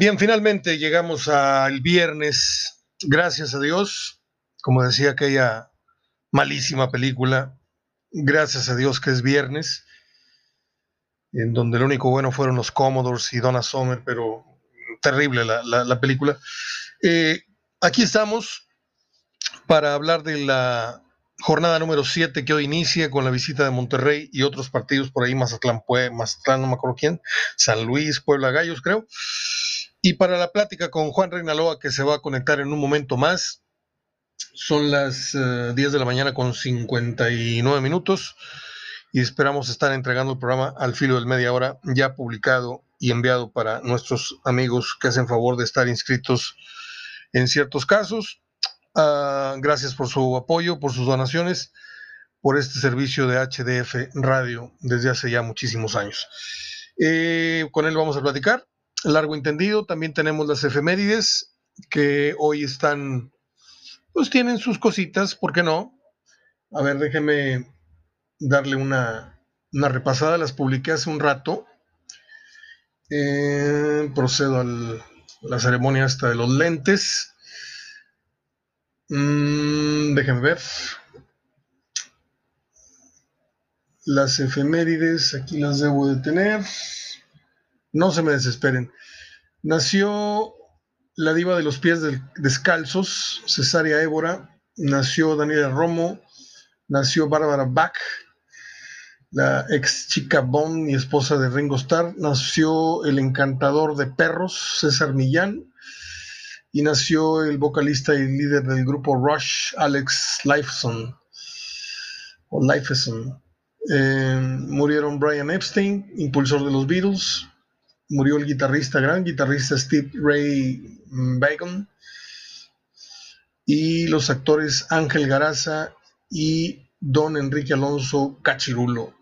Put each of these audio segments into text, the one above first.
Bien, finalmente llegamos al viernes, gracias a Dios, como decía aquella malísima película, gracias a Dios que es viernes, en donde lo único bueno fueron los Commodores y Donna Summer, pero terrible la, película. Eh, aquí estamos para hablar de la jornada número 7 que hoy inicia con la visita de Monterrey y otros partidos por ahí, Mazatlán, Mazatlán, no me acuerdo quién, San Luis, Puebla Gallos, creo. Y para la plática con Juan Reinaloa, que se va a conectar en un momento más, son las 10 eh, de la mañana con 59 minutos y esperamos estar entregando el programa al filo del media hora, ya publicado y enviado para nuestros amigos que hacen favor de estar inscritos en ciertos casos. Ah, gracias por su apoyo, por sus donaciones, por este servicio de HDF Radio desde hace ya muchísimos años. Eh, con él vamos a platicar, largo entendido. También tenemos las efemérides que hoy están, pues tienen sus cositas, ¿por qué no? A ver, déjeme darle una, una repasada, las publiqué hace un rato. Eh, procedo a la ceremonia hasta de los lentes. Mm, déjenme ver. Las efemérides, aquí las debo de tener. No se me desesperen. Nació la diva de los pies descalzos, Cesárea Évora. Nació Daniela Romo. Nació Bárbara Bach, la ex chica Bond y esposa de Ringo Starr. Nació el encantador de perros, César Millán y nació el vocalista y líder del grupo Rush, Alex Lifeson. O Lifeson. Eh, murieron Brian Epstein, impulsor de los Beatles. Murió el guitarrista, gran guitarrista Steve Ray Bacon. Y los actores Ángel Garaza y Don Enrique Alonso Cachirulo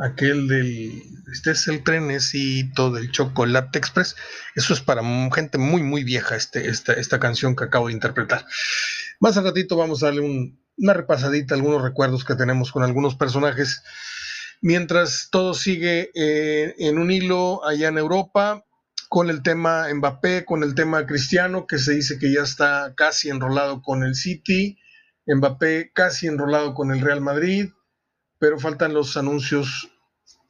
aquel del, este es el trenecito del Chocolate Express. Eso es para gente muy, muy vieja, este, esta, esta canción que acabo de interpretar. Más al ratito vamos a darle una repasadita, algunos recuerdos que tenemos con algunos personajes. Mientras todo sigue eh, en un hilo allá en Europa, con el tema Mbappé, con el tema Cristiano, que se dice que ya está casi enrolado con el City, Mbappé casi enrolado con el Real Madrid, pero faltan los anuncios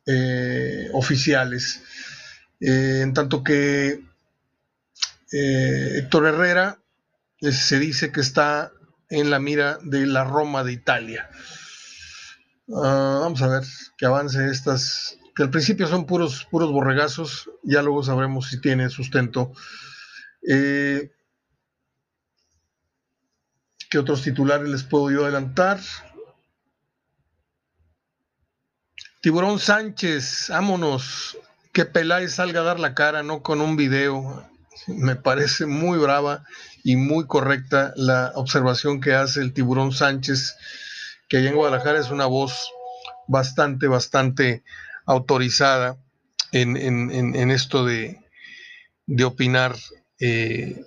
eh, oficiales. Eh, en tanto que eh, Héctor Herrera se dice que está en la mira de la Roma de Italia. Ah, vamos a ver que avance estas, que al principio son puros, puros borregazos, ya luego sabremos si tiene sustento. ¿Qué otros titulares les puedo yo adelantar? Tiburón Sánchez, vámonos. Que Peláez salga a dar la cara, no con un video. Me parece muy brava y muy correcta la observación que hace el Tiburón Sánchez, que allá en Guadalajara es una voz bastante, bastante autorizada en, esto de, opinar eh,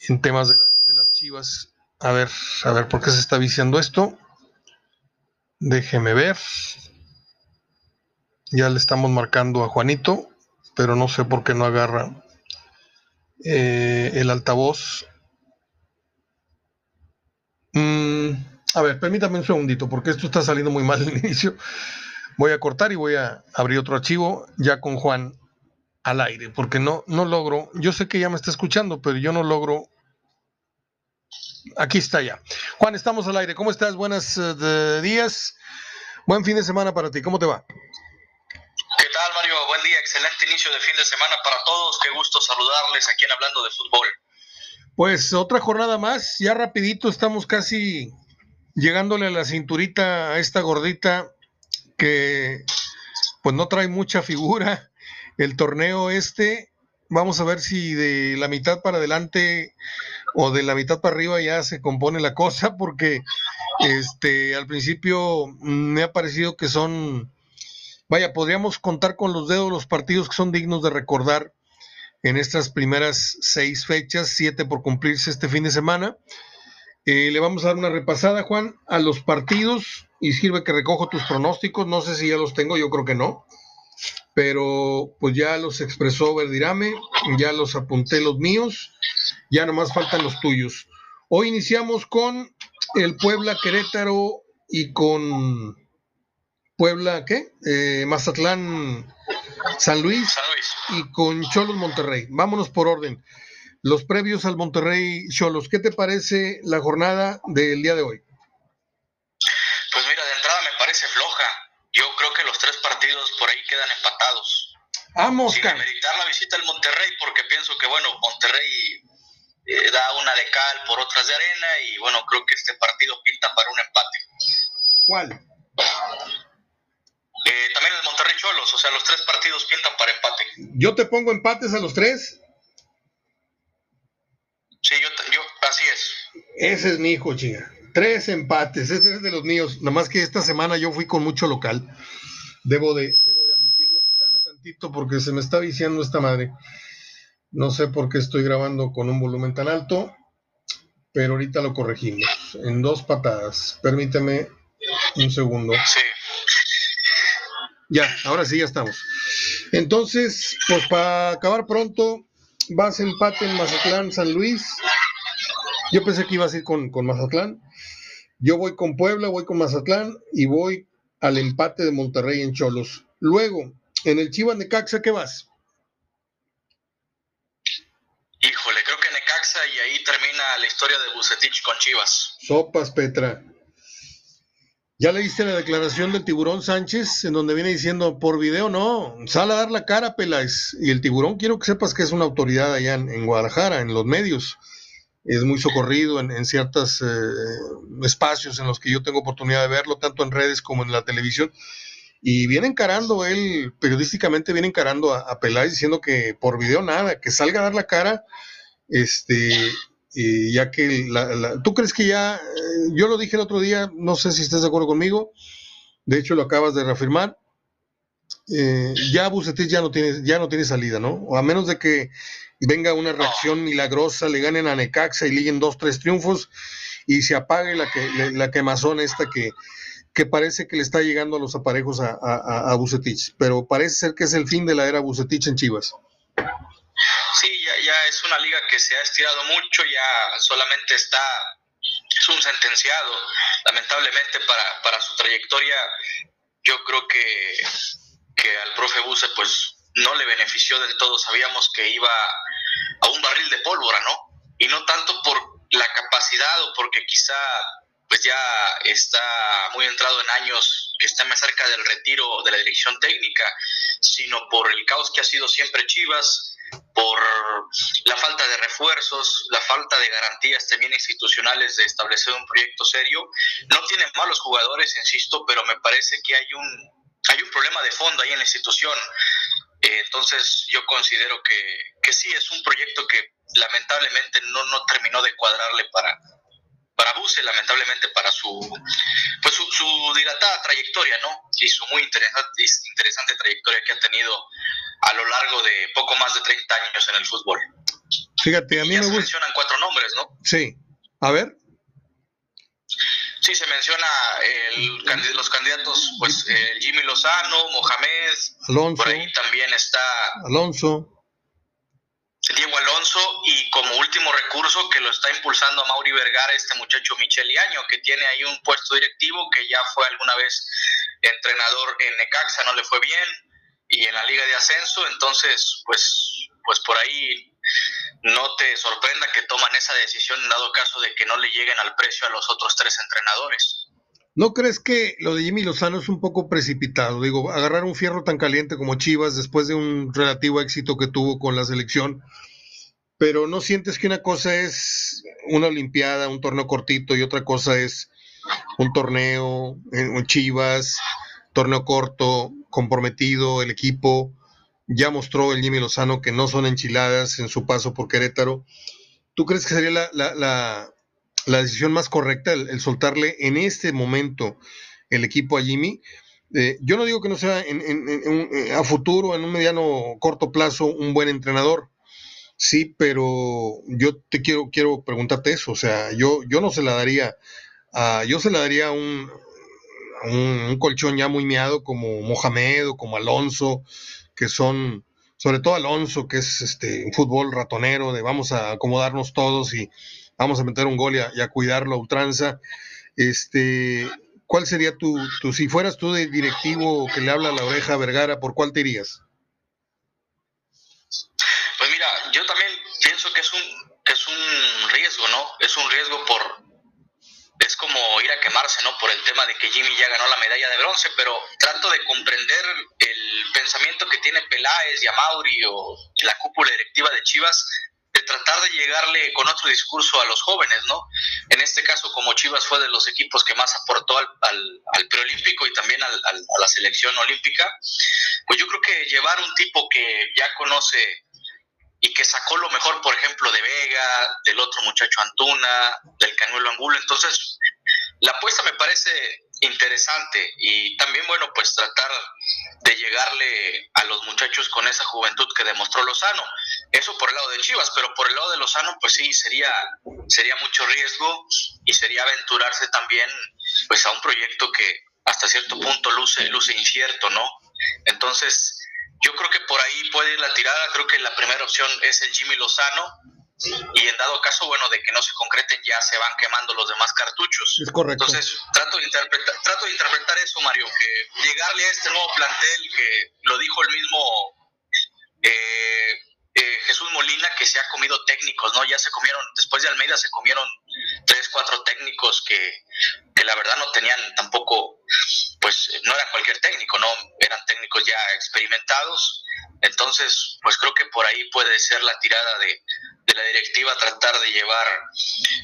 en temas de, de, las chivas. A ver, a ver, ¿por qué se está viciando esto? Déjeme ver. Ya le estamos marcando a Juanito, pero no sé por qué no agarra eh, el altavoz. Mm, a ver, permítame un segundito, porque esto está saliendo muy mal al inicio. Voy a cortar y voy a abrir otro archivo ya con Juan al aire, porque no, no logro, yo sé que ya me está escuchando, pero yo no logro. Aquí está ya. Juan, estamos al aire. ¿Cómo estás? Buenos eh, días. Buen fin de semana para ti. ¿Cómo te va? ¿Qué tal, Mario? Buen día, excelente inicio de fin de semana para todos. Qué gusto saludarles aquí en Hablando de Fútbol. Pues otra jornada más, ya rapidito estamos casi llegándole a la cinturita a esta gordita que pues no trae mucha figura. El torneo este, vamos a ver si de la mitad para adelante o de la mitad para arriba ya se compone la cosa porque este al principio me ha parecido que son vaya, podríamos contar con los dedos los partidos que son dignos de recordar en estas primeras seis fechas, siete por cumplirse este fin de semana. Eh, le vamos a dar una repasada, Juan, a los partidos y sirve que recojo tus pronósticos. No sé si ya los tengo, yo creo que no. pero pues ya los expresó Verdirame, ya los apunté los míos, ya nomás faltan los tuyos. Hoy iniciamos con el Puebla Querétaro y con Puebla, ¿qué? Eh, Mazatlán San Luis, San Luis y con Cholos Monterrey. Vámonos por orden. Los previos al Monterrey Cholos, ¿qué te parece la jornada del día de hoy? Pues mira, de entrada me parece floja. Yo creo que los tres partidos por ahí quedan empatados. Vamos, Sin demeritar la visita al Monterrey, porque pienso que, bueno, Monterrey eh, da una de cal por otras de arena y, bueno, creo que este partido pinta para un empate. ¿Cuál? Eh, también el Monterrey Cholos, o sea, los tres partidos pintan para empate. Yo te pongo empates a los tres. Sí, yo, yo así es. Ese es mi hijo, chinga. Tres empates, ese es de los míos. Nada más que esta semana yo fui con mucho local. Debo de, debo de admitirlo. Espérame tantito porque se me está viciando esta madre. No sé por qué estoy grabando con un volumen tan alto, pero ahorita lo corregimos. En dos patadas. Permíteme un segundo. Sí. Ya, ahora sí, ya estamos. Entonces, pues para acabar pronto, vas empate en Mazatlán, San Luis. Yo pensé que ibas a ir con, con Mazatlán. Yo voy con Puebla, voy con Mazatlán y voy al empate de Monterrey en Cholos. Luego, en el Chivas Necaxa, ¿qué vas? Híjole, creo que Necaxa y ahí termina la historia de Bucetich con Chivas. Sopas, Petra. ¿Ya leíste la declaración del tiburón Sánchez en donde viene diciendo por video no, sale a dar la cara Peláez? Y el tiburón quiero que sepas que es una autoridad allá en, en Guadalajara, en los medios. Es muy socorrido en, en ciertos eh, espacios en los que yo tengo oportunidad de verlo, tanto en redes como en la televisión. Y viene encarando él, periodísticamente viene encarando a, a Peláez diciendo que por video nada, que salga a dar la cara, este, y ya que la, la, tú crees que ya, eh, yo lo dije el otro día, no sé si estás de acuerdo conmigo, de hecho lo acabas de reafirmar, eh, ya Bucetich ya no tiene, ya no tiene salida, ¿no? O a menos de que venga una reacción milagrosa, le ganen a Necaxa y liguen dos, tres triunfos y se apague la que la quemazón esta que, que parece que le está llegando a los aparejos a, a, a Bucetich, pero parece ser que es el fin de la era Bucetich en Chivas. Ya es una liga que se ha estirado mucho, ya solamente está, es un sentenciado, lamentablemente para, para su trayectoria, yo creo que, que al profe Buse pues no le benefició del todo, sabíamos que iba a un barril de pólvora, ¿no? Y no tanto por la capacidad o porque quizá pues ya está muy entrado en años, que está más cerca del retiro de la dirección técnica, sino por el caos que ha sido siempre Chivas, por la falta de refuerzos, la falta de garantías también institucionales de establecer un proyecto serio. No tienen malos jugadores, insisto, pero me parece que hay un, hay un problema de fondo ahí en la institución. Eh, entonces yo considero que, que sí, es un proyecto que lamentablemente no, no terminó de cuadrarle para, para Buse, lamentablemente para su, pues su, su, dilatada trayectoria, ¿no? Y su muy interesante, interesante trayectoria que ha tenido a lo largo de poco más de 30 años en el fútbol. Fíjate, a mí ya me se gusta. mencionan cuatro nombres, ¿no? Sí. A ver. Sí, se menciona el, los candidatos, pues eh, Jimmy Lozano, Mohamed, Alonso. por ahí también está Alonso. Diego Alonso y como último recurso que lo está impulsando a Mauri Vergara, este muchacho Michel Iaño, que tiene ahí un puesto directivo que ya fue alguna vez entrenador en Necaxa, no le fue bien, y en la Liga de Ascenso, entonces pues, pues por ahí no te sorprenda que toman esa decisión en dado caso de que no le lleguen al precio a los otros tres entrenadores. ¿No crees que lo de Jimmy Lozano es un poco precipitado? Digo, agarrar un fierro tan caliente como Chivas después de un relativo éxito que tuvo con la selección, pero ¿no sientes que una cosa es una Olimpiada, un torneo cortito y otra cosa es un torneo, un Chivas, torneo corto, comprometido, el equipo? Ya mostró el Jimmy Lozano que no son enchiladas en su paso por Querétaro. ¿Tú crees que sería la, la, la la decisión más correcta, el, soltarle en este momento el equipo a Jimmy. Eh, yo no digo que no sea en, en, en, a futuro, en un mediano corto plazo, un buen entrenador. Sí, pero yo te quiero, quiero preguntarte eso. O sea, yo, yo no se la daría a, yo se la daría un, un, colchón ya muy miado como Mohamed o como Alonso, que son, sobre todo Alonso, que es este un fútbol ratonero, de vamos a acomodarnos todos y vamos a meter un gol y a, cuidarlo a ultranza. Este, ¿Cuál sería tu, tu, si fueras tú de directivo que le habla a la oreja Vergara, por cuál te irías? Pues mira, yo también pienso que es un, que es un riesgo, ¿no? Es un riesgo por, es como ir a quemarse, ¿no? Por el tema de que Jimmy ya ganó la medalla de bronce, pero trato de comprender el pensamiento que tiene Peláez y Amauri o la cúpula directiva de Chivas tratar de llegarle con otro discurso a los jóvenes, ¿no? En este caso, como Chivas fue de los equipos que más aportó al, al, preolímpico y también al, a la selección olímpica, pues yo creo que llevar un tipo que ya conoce y que sacó lo mejor, por ejemplo, de Vega, del otro muchacho Antuna, del Canuelo Angulo. Entonces, la apuesta me parece interesante y también, bueno, pues tratar de llegarle a los muchachos con esa juventud que demostró Lozano. Eso por el lado de Chivas, pero por el lado de Lozano, pues sí, sería, sería mucho riesgo y sería aventurarse también pues a un proyecto que hasta cierto punto luce, luce incierto, ¿no? Entonces, yo creo que por ahí puede ir la tirada. Creo que la primera opción es el Jimmy Lozano. Y en dado caso, bueno, de que no se concreten, ya se van quemando los demás cartuchos. Es correcto. Entonces, trato de interpretar, trato de interpretar eso, Mario, que llegarle a este nuevo plantel, que lo dijo el mismo eh, eh, Jesús Molina, que se ha comido técnicos, ¿no? Ya se comieron, después de Almeida se comieron tres, cuatro técnicos que, que la verdad no tenían tampoco pues no era cualquier técnico, no eran técnicos ya experimentados. Entonces, pues creo que por ahí puede ser la tirada de, la directiva tratar de llevar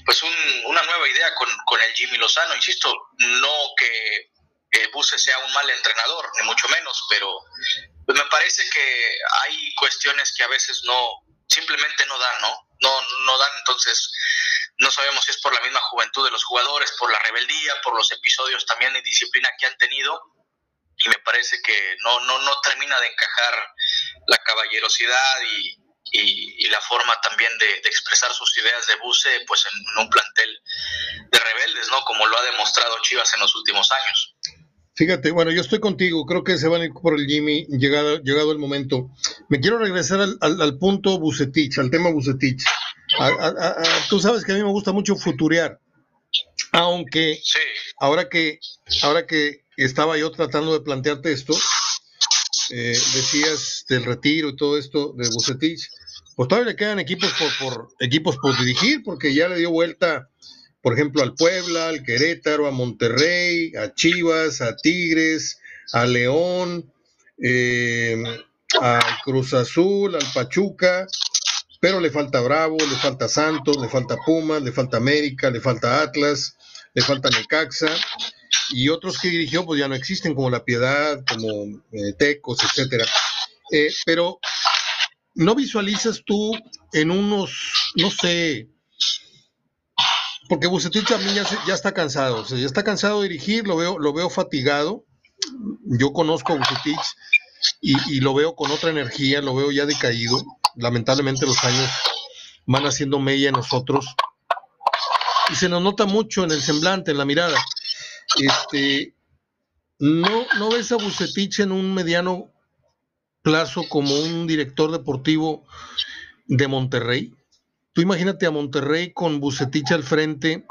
pues una nueva idea con, con, el Jimmy Lozano. Insisto, no que eh, Buse sea un mal entrenador, ni mucho menos, pero pues me parece que hay cuestiones que a veces no, simplemente no dan, ¿no? No, no dan, entonces no sabemos si es por la misma juventud de los jugadores, por la rebeldía, por los episodios también de disciplina que han tenido. Y me parece que no, no, no termina de encajar la caballerosidad y, la forma también de, expresar sus ideas de buce pues en, un plantel de rebeldes, ¿no? Como lo ha demostrado Chivas en los últimos años. Fíjate, bueno, yo estoy contigo, creo que se van a ir por el Jimmy, llegado, llegado el momento. Me quiero regresar al, al, al punto Bucetich, al tema Bucetich tú sabes que a mí me gusta mucho futurear, aunque ahora que ahora que estaba yo tratando de plantearte esto, eh, decías del retiro y todo esto de Bucetich, pues todavía le quedan equipos por, por, equipos por dirigir, porque ya le dio vuelta, por ejemplo, al Puebla, al Querétaro, a Monterrey, a Chivas, a Tigres, a León, eh, al Cruz Azul, al Pachuca, pero le falta Bravo, le falta Santos, le falta Pumas, le falta América, le falta Atlas, le falta Necaxa y otros que dirigió pues ya no existen como La Piedad, como eh, Tecos, etcétera. Eh, pero no visualizas tú en unos, no sé, porque Bucetich también ya, ya está cansado, o sea, ya está cansado de dirigir, lo veo, lo veo fatigado. Yo conozco a Bucetich y, y lo veo con otra energía, lo veo ya decaído lamentablemente los años van haciendo mella en nosotros y se nos nota mucho en el semblante, en la mirada. Este, ¿no, ¿No ves a Bucetich en un mediano plazo como un director deportivo de Monterrey? Tú imagínate a Monterrey con Bucetich al frente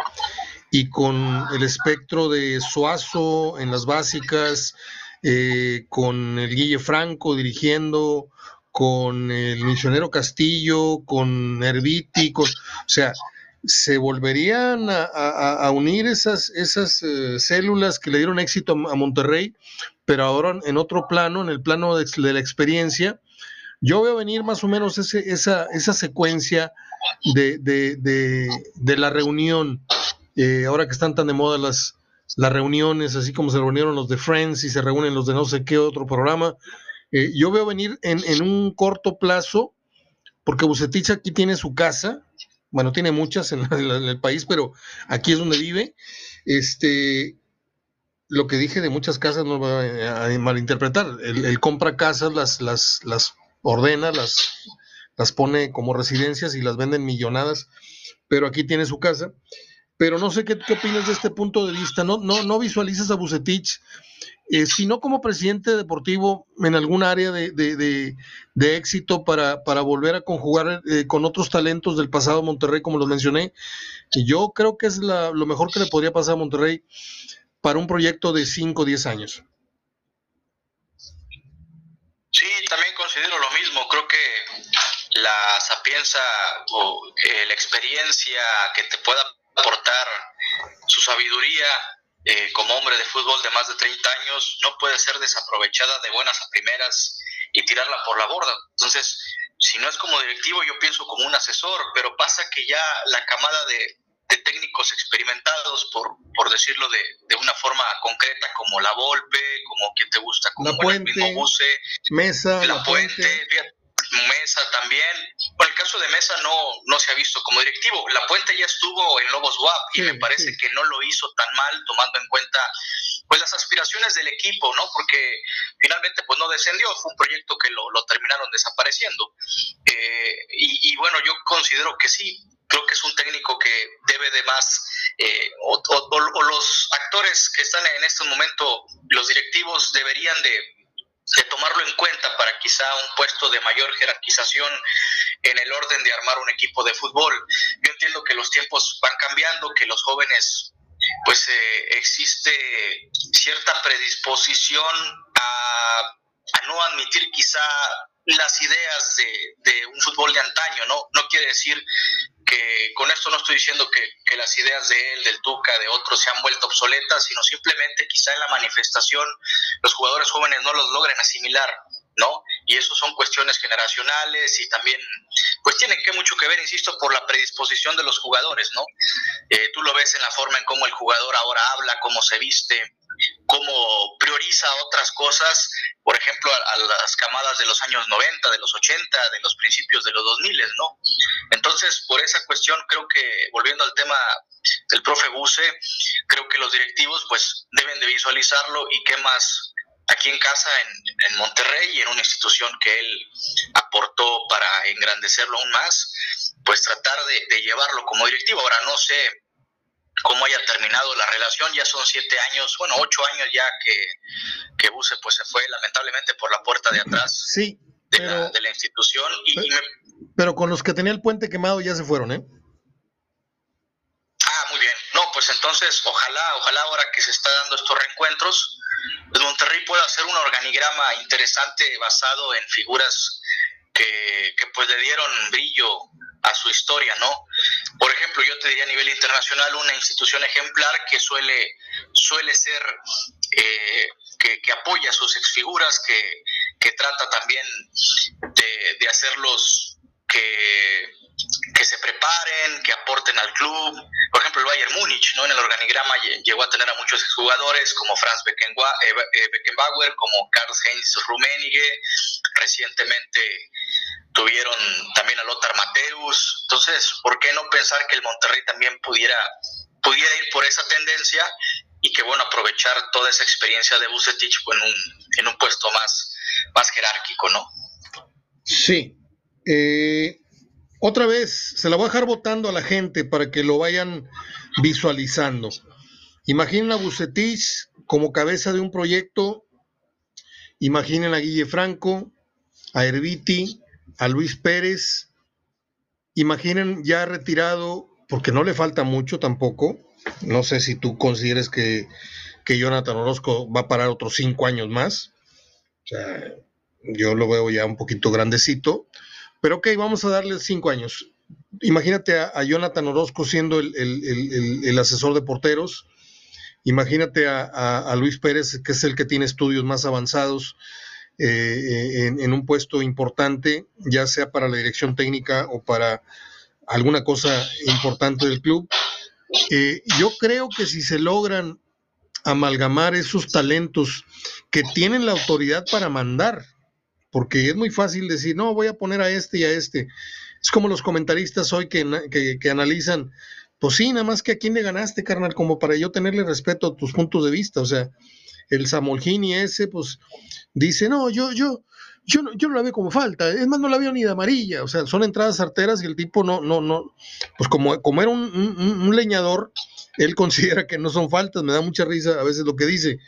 y con el espectro de Suazo en las básicas, eh, con el Guille Franco dirigiendo, con el misionero Castillo, con Herbiti, o sea, se volverían a, unir esas, esas eh, células que le dieron éxito a, Monterrey, pero ahora en otro plano, en el plano de, la experiencia. Yo veo venir más o menos ese, esa, esa secuencia de, de, de, la reunión, eh, ahora que están tan de moda las, las reuniones, así como se reunieron los de Friends y se reúnen los de no sé qué otro programa, eh, yo veo venir en, un corto plazo, porque Bucetich aquí tiene su casa, bueno, tiene muchas en, el país, pero aquí es donde vive. Este, lo que dije de muchas casas no va a, malinterpretar. Él, compra casas, las, las, las ordena, las, las pone como residencias y las venden millonadas, pero aquí tiene su casa. pero no sé qué, qué opinas de este punto de vista. No, no, no visualizas a Bucetich, eh, sino como presidente deportivo en algún área de, de, éxito para, para, volver a conjugar eh, con otros talentos del pasado Monterrey, como lo mencioné. Yo creo que es la, lo mejor que le podría pasar a Monterrey para un proyecto de 5 o 10 años. Sí, también considero lo mismo. Creo que la sapienza o eh, la experiencia que te pueda aportar su sabiduría eh, como hombre de fútbol de más de 30 años no puede ser desaprovechada de buenas a primeras y tirarla por la borda. Entonces, si no es como directivo, yo pienso como un asesor, pero pasa que ya la camada de, técnicos experimentados, por, por decirlo de, de, una forma concreta, como la Volpe, como quien te gusta, como la puente, el mismo Buse, Mesa, la, puente, Mesa también. Por el caso de Mesa no, no se ha visto como directivo. La Puente ya estuvo en Lobos WAP y me parece que no lo hizo tan mal tomando en cuenta pues las aspiraciones del equipo, ¿no? Porque finalmente pues no descendió, fue un proyecto que lo, terminaron desapareciendo. Eh, y, bueno, yo considero que sí, creo que es un técnico que debe de más, eh, o, o, los actores que están en este momento, los directivos deberían de de tomarlo en cuenta para quizá un puesto de mayor jerarquización en el orden de armar un equipo de fútbol. Yo entiendo que los tiempos van cambiando, que los jóvenes, pues eh, existe cierta predisposición a, a, no admitir quizá las ideas de, un fútbol de antaño, ¿no? No quiere decir que con esto no estoy diciendo que, que, las ideas de él, del Tuca, de otros se han vuelto obsoletas, sino simplemente quizá en la manifestación los jugadores jóvenes no los logren asimilar, ¿no? Y eso son cuestiones generacionales y también, pues tienen que mucho que ver, insisto, por la predisposición de los jugadores, ¿no? Eh, tú lo ves en la forma en cómo el jugador ahora habla, cómo se viste, cómo prioriza otras cosas, por ejemplo, a, las camadas de los años 90, de los 80, de los principios de los 2000, ¿no? Entonces, por esa cuestión, creo que, volviendo al tema del profe Buse, creo que los directivos, pues, deben de visualizarlo y qué más aquí en casa, en, Monterrey, y en una institución que él aportó para engrandecerlo aún más, pues tratar de llevarlo como directivo. Ahora, no sé cómo haya terminado la relación. Ya son siete años, bueno, ocho años ya que, que Buse pues se fue lamentablemente por la puerta de atrás sí, de, la, de la institución. Y, pero, con los que tenía el puente quemado ya se fueron, ¿eh? Ah, muy bien. No, pues entonces ojalá, ojalá ahora que se está dando estos reencuentros, pues Monterrey pueda hacer un organigrama interesante basado en figuras que, que pues le dieron brillo a su historia, ¿no? Por ejemplo, yo te diría a nivel internacional una institución ejemplar que suele, suele ser, eh, que, apoya a sus exfiguras, que, que trata también de, de hacerlos que, que se preparen, que aporten al club. Por ejemplo, el Bayern Múnich, ¿no? En el organigrama llegó a tener a muchos jugadores como Franz eh, eh, Beckenbauer, como Karl-Heinz Rummenigge, recientemente tuvieron también a Lothar Mateus. Entonces, ¿por qué no pensar que el Monterrey también pudiera, pudiera ir por esa tendencia y que, bueno, aprovechar toda esa experiencia de Bucetich en un, en un puesto más, más jerárquico, ¿no? Sí. Eh, otra vez, se la voy a dejar votando a la gente para que lo vayan visualizando. Imaginen a Bucetich como cabeza de un proyecto. Imaginen a Guille Franco, a Herbiti, a Luis Pérez. Imaginen ya retirado, porque no le falta mucho tampoco. No sé si tú consideres que, que Jonathan Orozco va a parar otros cinco años más. O sea, yo lo veo ya un poquito grandecito. Pero ok, vamos a darle cinco años. Imagínate a, Jonathan Orozco siendo el, asesor de porteros. Imagínate a, Luis Pérez, que es el que tiene estudios más avanzados eh, en, un puesto importante, ya sea para la dirección técnica o para alguna cosa importante del club. Eh, yo creo que si se logran amalgamar esos talentos que tienen la autoridad para mandar, porque es muy fácil decir, no, voy a poner a este y a este. Es como los comentaristas hoy que, que, analizan, pues sí, nada más que a quién le ganaste, carnal, como para yo tenerle respeto a tus puntos de vista. O sea, el Samolgini ese, pues dice, no, yo, yo, yo no, yo no la veo como falta, es más, no la veo ni de amarilla, o sea, son entradas arteras y el tipo no, no, no, pues como, como era un, leñador, él considera que no son faltas, me da mucha risa a veces lo que dice.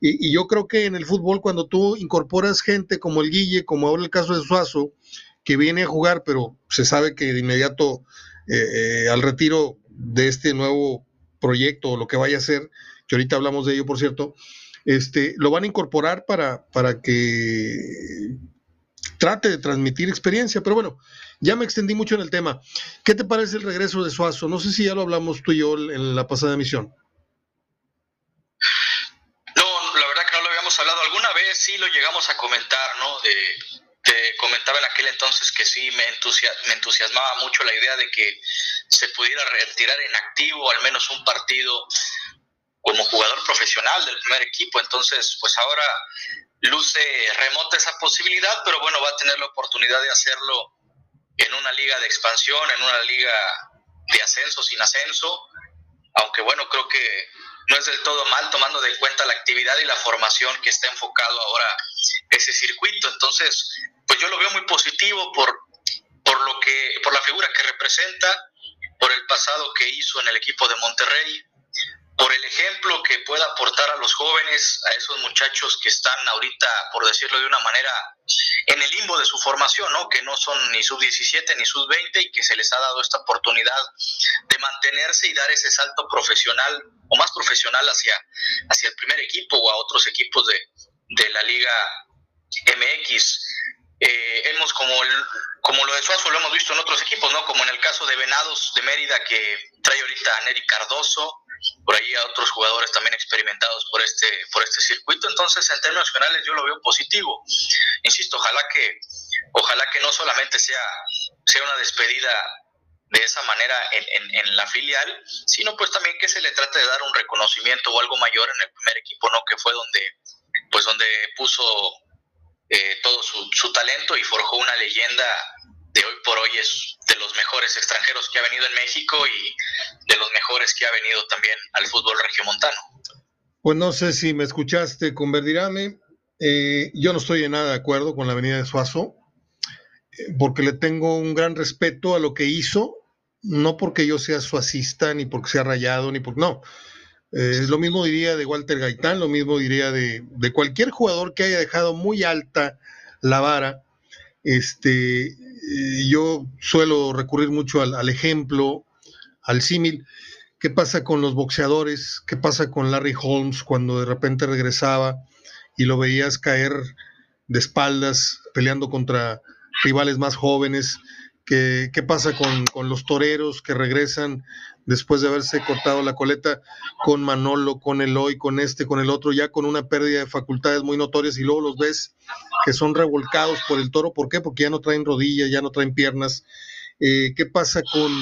Y, y, yo creo que en el fútbol, cuando tú incorporas gente como el Guille, como ahora el caso de Suazo, que viene a jugar, pero se sabe que de inmediato eh, eh, al retiro de este nuevo proyecto o lo que vaya a ser, que ahorita hablamos de ello, por cierto, este, lo van a incorporar para, para que trate de transmitir experiencia. Pero bueno, ya me extendí mucho en el tema. ¿Qué te parece el regreso de Suazo? No sé si ya lo hablamos tú y yo en la pasada emisión. No, la verdad que no lo habíamos hablado. Alguna vez sí lo llegamos a comentar, ¿no? De, te comentaba en aquel entonces que sí me, me entusiasmaba mucho la idea de que se pudiera retirar en activo al menos un partido como jugador profesional del primer equipo. Entonces, pues ahora luce remota esa posibilidad, pero bueno, va a tener la oportunidad de hacerlo en una liga de expansión, en una liga de ascenso, sin ascenso, aunque bueno, creo que no es del todo mal tomando de cuenta la actividad y la formación que está enfocado ahora ese circuito. Entonces, pues yo lo veo muy positivo por, por lo que, por la figura que representa, por el pasado que hizo en el equipo de Monterrey, por el ejemplo que pueda aportar a los jóvenes, a esos muchachos que están ahorita, por decirlo de una manera, en el limbo de su formación, ¿no? que no son ni sub-17 ni sub-20 y que se les ha dado esta oportunidad de mantenerse y dar ese salto profesional o más profesional hacia, hacia el primer equipo o a otros equipos de, de la Liga MX. Eh, hemos como, como lo de Suazo lo hemos visto en otros equipos, ¿no? Como en el caso de Venados de Mérida que trae ahorita a Neri Cardoso, por ahí a otros jugadores también experimentados por este, por este circuito. Entonces, en términos generales, yo lo veo positivo. Insisto, ojalá que, ojalá que no solamente sea, sea una despedida de esa manera en, en, la filial, sino pues también que se le trate de dar un reconocimiento o algo mayor en el primer equipo, ¿no? Que fue donde, pues donde puso eh, todo su, su talento y forjó una leyenda de hoy por hoy es de los mejores extranjeros que ha venido en México y de los mejores que ha venido también al fútbol regiomontano. Pues no sé si me escuchaste con Verdirame. Eh, yo no estoy en nada de acuerdo con la venida de Suazo, eh, porque le tengo un gran respeto a lo que hizo, no porque yo sea suacista, ni porque sea rayado, ni porque no. Eh, lo mismo diría de Walter Gaitán, lo mismo diría de, de cualquier jugador que haya dejado muy alta la vara este, yo suelo recurrir mucho al, ejemplo, al símil. ¿Qué pasa con los boxeadores? ¿Qué pasa con Larry Holmes cuando de repente regresaba y lo veías caer de espaldas peleando contra rivales más jóvenes? ¿Qué, qué pasa con, con, los toreros que regresan después de haberse cortado la coleta con Manolo, con Eloy, con este, con el otro, ya con una pérdida de facultades muy notorias y luego los ves que son revolcados por el toro. ¿Por qué? Porque ya no traen rodillas, ya no traen piernas. Eh, ¿Qué pasa con,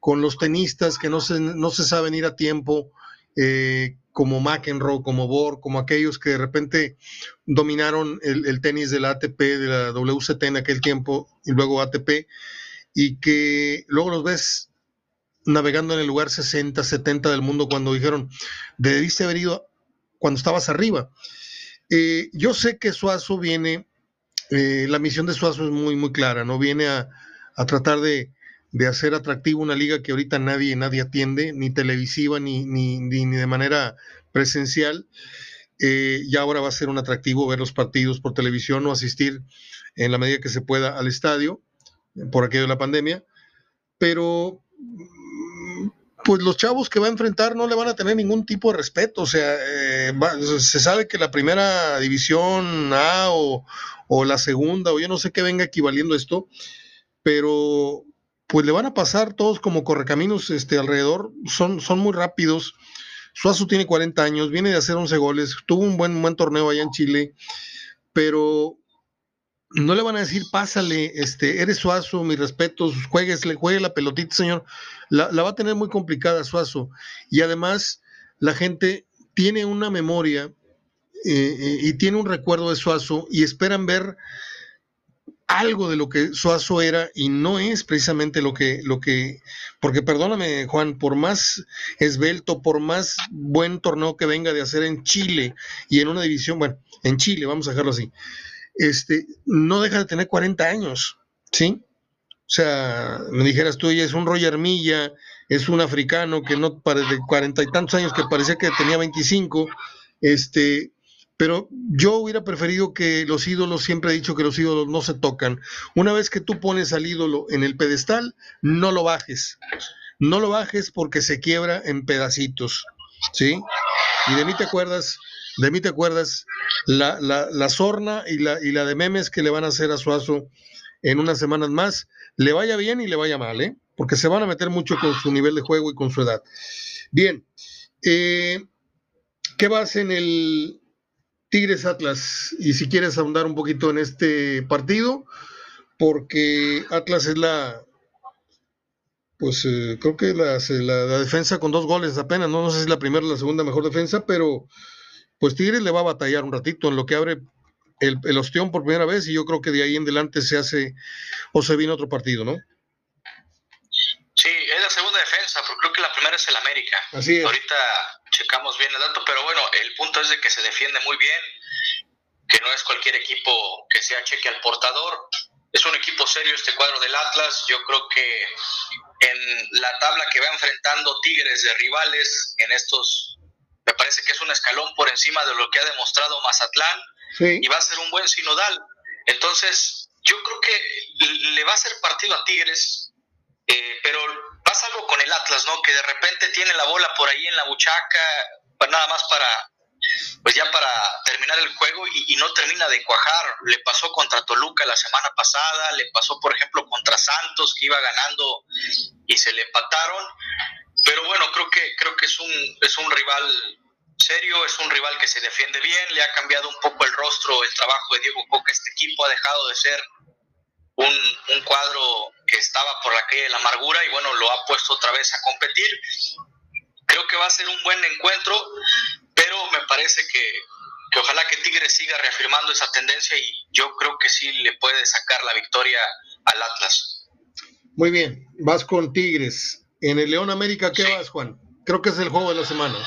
con, los tenistas que no se, no se saben ir a tiempo? Eh, como McEnroe, como Borg, como aquellos que de repente dominaron el, el, tenis de la ATP, de la WCT en aquel tiempo, y luego ATP, y que luego los ves navegando en el lugar 60, 70 del mundo cuando dijeron, debiste haber ido cuando estabas arriba. Eh, yo sé que Suazo viene, eh, la misión de Suazo es muy, muy clara, ¿no? Viene a, tratar de, hacer atractivo una liga que ahorita nadie, nadie atiende, ni televisiva, ni, ni, ni, de manera presencial. Eh, ya ahora va a ser un atractivo ver los partidos por televisión o asistir en la medida que se pueda al estadio, por aquello de la pandemia. Pero pues los chavos que va a enfrentar no le van a tener ningún tipo de respeto. O sea, eh, se sabe que la primera división A o, la segunda, o yo no sé qué venga equivaliendo esto, pero pues le van a pasar todos como correcaminos este, alrededor. Son, son muy rápidos. Suazo tiene 40 años, viene de hacer 11 goles, tuvo un buen, buen torneo allá en Chile, pero no le van a decir, pásale, este, eres Suazo, mis respetos, le juegue la pelotita, señor. La, va a tener muy complicada Suazo. Y además, la gente tiene una memoria eh, eh, y tiene un recuerdo de Suazo y esperan ver algo de lo que Suazo era y no es precisamente lo que, lo que, porque perdóname Juan, por más esbelto, por más buen torneo que venga de hacer en Chile y en una división, bueno, en Chile, vamos a dejarlo así, este, no deja de tener 40 años, ¿sí? O sea, me dijeras tú, es un Roger Milla, es un africano que no, de cuarenta y tantos años que parecía que tenía 25, este, pero yo hubiera preferido que los ídolos, siempre he dicho que los ídolos no se tocan. Una vez que tú pones al ídolo en el pedestal, no lo bajes. No lo bajes porque se quiebra en pedacitos. ¿Sí? Y de mí te acuerdas, de mí te acuerdas la, la, la sorna y la, y la de memes que le van a hacer a Suazo en unas semanas más, le vaya bien y le vaya mal, ¿eh? Porque se van a meter mucho con su nivel de juego y con su edad. Bien, eh, ¿qué vas en el, Tigres Atlas. Y si quieres ahondar un poquito en este partido, porque Atlas es la, pues eh, creo que la, la, defensa con dos goles apenas, ¿no? no sé si es la primera o la segunda mejor defensa, pero pues Tigres le va a batallar un ratito en lo que abre el, el ostión por primera vez y yo creo que de ahí en adelante se hace o se viene otro partido, ¿no? Sí, es la segunda defensa, porque creo que la primera es el América. Así es. Ahorita checamos bien el dato, pero bueno, el punto es de que se defiende muy bien, que no es cualquier equipo que sea cheque al portador. Es un equipo serio este cuadro del Atlas. Yo creo que en la tabla que va enfrentando Tigres de rivales en estos, me parece que es un escalón por encima de lo que ha demostrado Mazatlán y va a ser un buen sinodal. Entonces, yo creo que le va a hacer partido a Tigres, eh, pero pasa algo con el Atlas, ¿no? Que de repente tiene la bola por ahí en la buchaca, nada más para, pues ya para terminar el juego y, no termina de cuajar. Le pasó contra Toluca la semana pasada, le pasó, por ejemplo, contra Santos, que iba ganando y se le empataron. Pero bueno, creo que, creo que es un, es un rival serio, es un rival que se defiende bien, le ha cambiado un poco el rostro el trabajo de Diego Coca. Este equipo ha dejado de ser un, un, cuadro que estaba por la calle de la amargura y bueno, lo ha puesto otra vez a competir. Creo que va a ser un buen encuentro, pero me parece que, que ojalá que Tigres siga reafirmando esa tendencia y yo creo que sí le puede sacar la victoria al Atlas. Muy bien, vas con Tigres. En el León América, ¿qué vas, Juan? Creo que es el juego de la semana.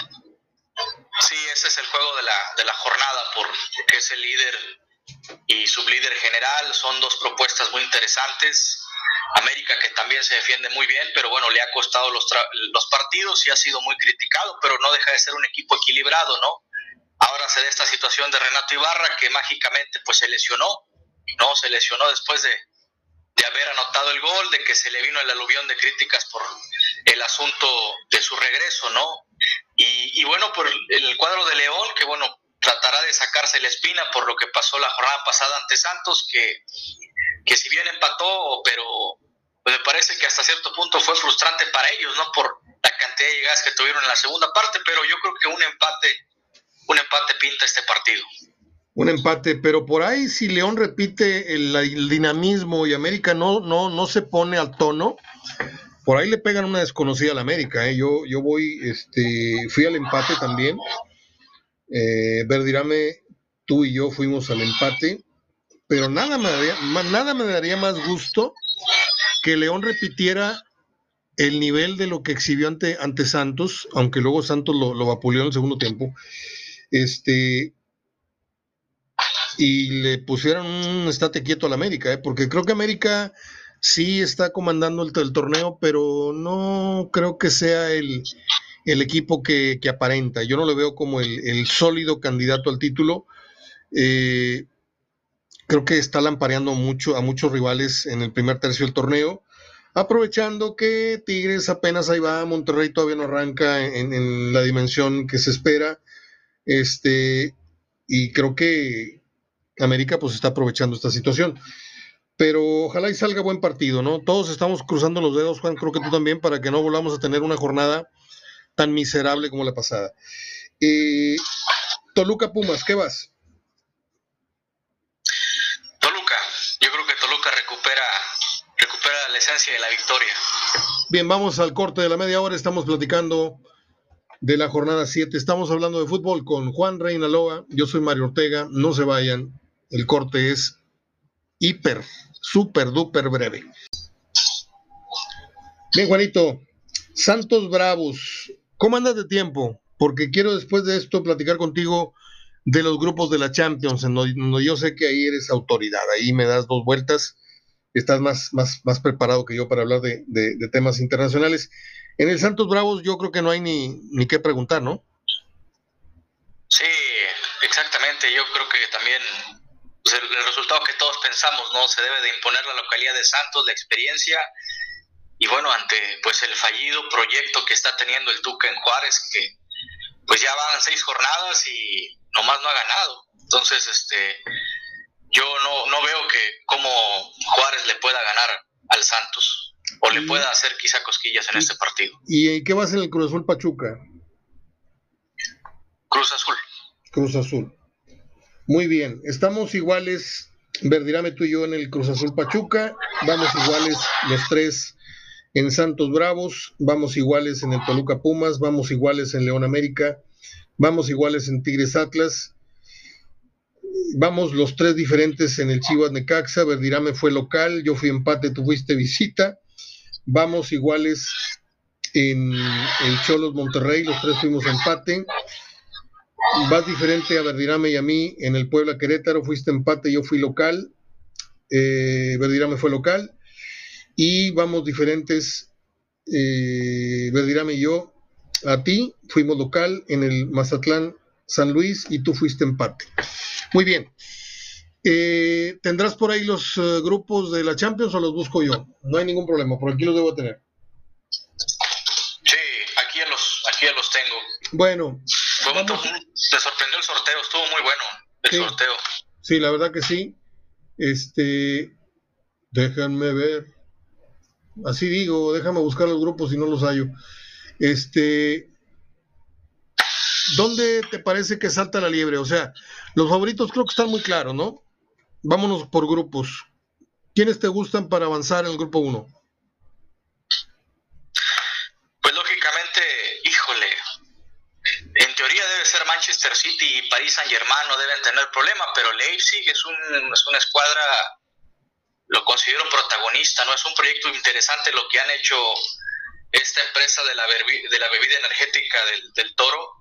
Sí, ese es el juego de la, de la jornada, porque es el líder y sublíder general. Son dos propuestas muy interesantes. América que también se defiende muy bien, pero bueno, le ha costado los, los partidos y ha sido muy criticado, pero no deja de ser un equipo equilibrado, ¿no? Ahora se da esta situación de Renato Ibarra que mágicamente pues se lesionó, ¿no? Se lesionó después de, haber anotado el gol, de que se le vino el aluvión de críticas por el asunto de su regreso, ¿no? Y, y bueno, por el cuadro de León, que bueno, tratará de sacarse la espina por lo que pasó la jornada pasada ante Santos, que, que si bien empató, pero me parece que hasta cierto punto fue frustrante para ellos, ¿no? Por la cantidad de llegadas que tuvieron en la segunda parte, pero yo creo que un empate, un empate pinta este partido. Un empate, pero por ahí si León repite el, dinamismo y América no, no, no se pone al tono, por ahí le pegan una desconocida a la América, ¿eh? Yo, yo voy, este, fui al empate también eh, Verdirame, tú y yo fuimos al empate, pero nada me, daría, nada me daría más gusto que León repitiera el nivel de lo que exhibió ante, ante Santos, aunque luego Santos lo, lo vapuleó en el segundo tiempo, este, y le pusieron un estate quieto al América, ¿eh? porque creo que América sí está comandando el, el, torneo, pero no creo que sea el, el equipo que, aparenta. Yo no lo veo como el, sólido candidato al título. Eh, creo que está lampareando mucho a muchos rivales en el primer tercio del torneo, aprovechando que Tigres apenas ahí va, Monterrey todavía no arranca en, la dimensión que se espera. Este, y creo que América pues está aprovechando esta situación. Pero ojalá y salga buen partido, ¿no? Todos estamos cruzando los dedos, Juan, creo que tú también, para que no volvamos a tener una jornada tan miserable como la pasada. Eh, Toluca Pumas, ¿qué vas? Toluca, yo creo que Toluca recupera, recupera la esencia de la victoria. Bien, vamos al corte de la media hora, estamos platicando de la jornada 7, estamos hablando de fútbol con Juan Reinaloa, yo soy Mario Ortega, no se vayan, el corte es hiper, súper, duper breve. Bien, Juanito, Santos Bravos, ¿cómo andas de tiempo? Porque quiero después de esto platicar contigo de los grupos de la Champions, en donde yo sé que ahí eres autoridad, ahí me das dos vueltas, estás más, más, más preparado que yo para hablar de, temas internacionales. En el Santos Bravos yo creo que no hay ni, ni qué preguntar, ¿no? Sí, exactamente, yo creo que también pues, el, resultado que todos pensamos, ¿no? Se debe de imponer la localidad de Santos, la experiencia, y bueno, ante pues el fallido proyecto que está teniendo el Tuca en Juárez, que pues ya van seis jornadas y nomás no ha ganado. Entonces, este, yo no, no veo que cómo Juárez le pueda ganar al Santos o le pueda hacer quizá cosquillas en este partido. ¿Y qué va a ser el Cruz Azul Pachuca? Cruz Azul. Cruz Azul. Muy bien, estamos iguales, Verdirame tú y yo en el Cruz Azul Pachuca, vamos iguales los tres en Santos Bravos, vamos iguales en el Toluca Pumas, vamos iguales en León América, vamos iguales en Tigres Atlas, vamos los tres diferentes en el Chivas Necaxa, Verdirame fue local, yo fui empate, tú fuiste visita, vamos iguales en el Cholos Monterrey, los tres fuimos empate, vas diferente a Verdirame y a mí en el Puebla Querétaro, fuiste empate, yo fui local, eh, Verdirame fue local, y vamos diferentes, eh, Verdirame y yo a ti, fuimos local en el Mazatlán San Luis y tú fuiste empate. Muy bien. Eh, ¿Tendrás por ahí los eh, grupos de la Champions o los busco yo? No hay ningún problema, por aquí los debo tener. Sí, aquí ya los, aquí los tengo. Bueno. Te sorprendió el sorteo, estuvo muy bueno el sorteo. Sí, la verdad que sí. Este, déjenme ver. Así digo, déjame buscar los grupos si no los hallo. Este, ¿dónde te parece que salta la liebre? O sea, los favoritos creo que están muy claros, ¿no? Vámonos por grupos. ¿Quiénes te gustan para avanzar en el grupo 1? Pues lógicamente, híjole, en teoría debe ser Manchester City y París Saint Germain no deben tener problema, pero Leipzig es, un, es una escuadra, lo considero protagonista, ¿no? Es un proyecto interesante lo que han hecho esta empresa de la, bebida energética del, Toro,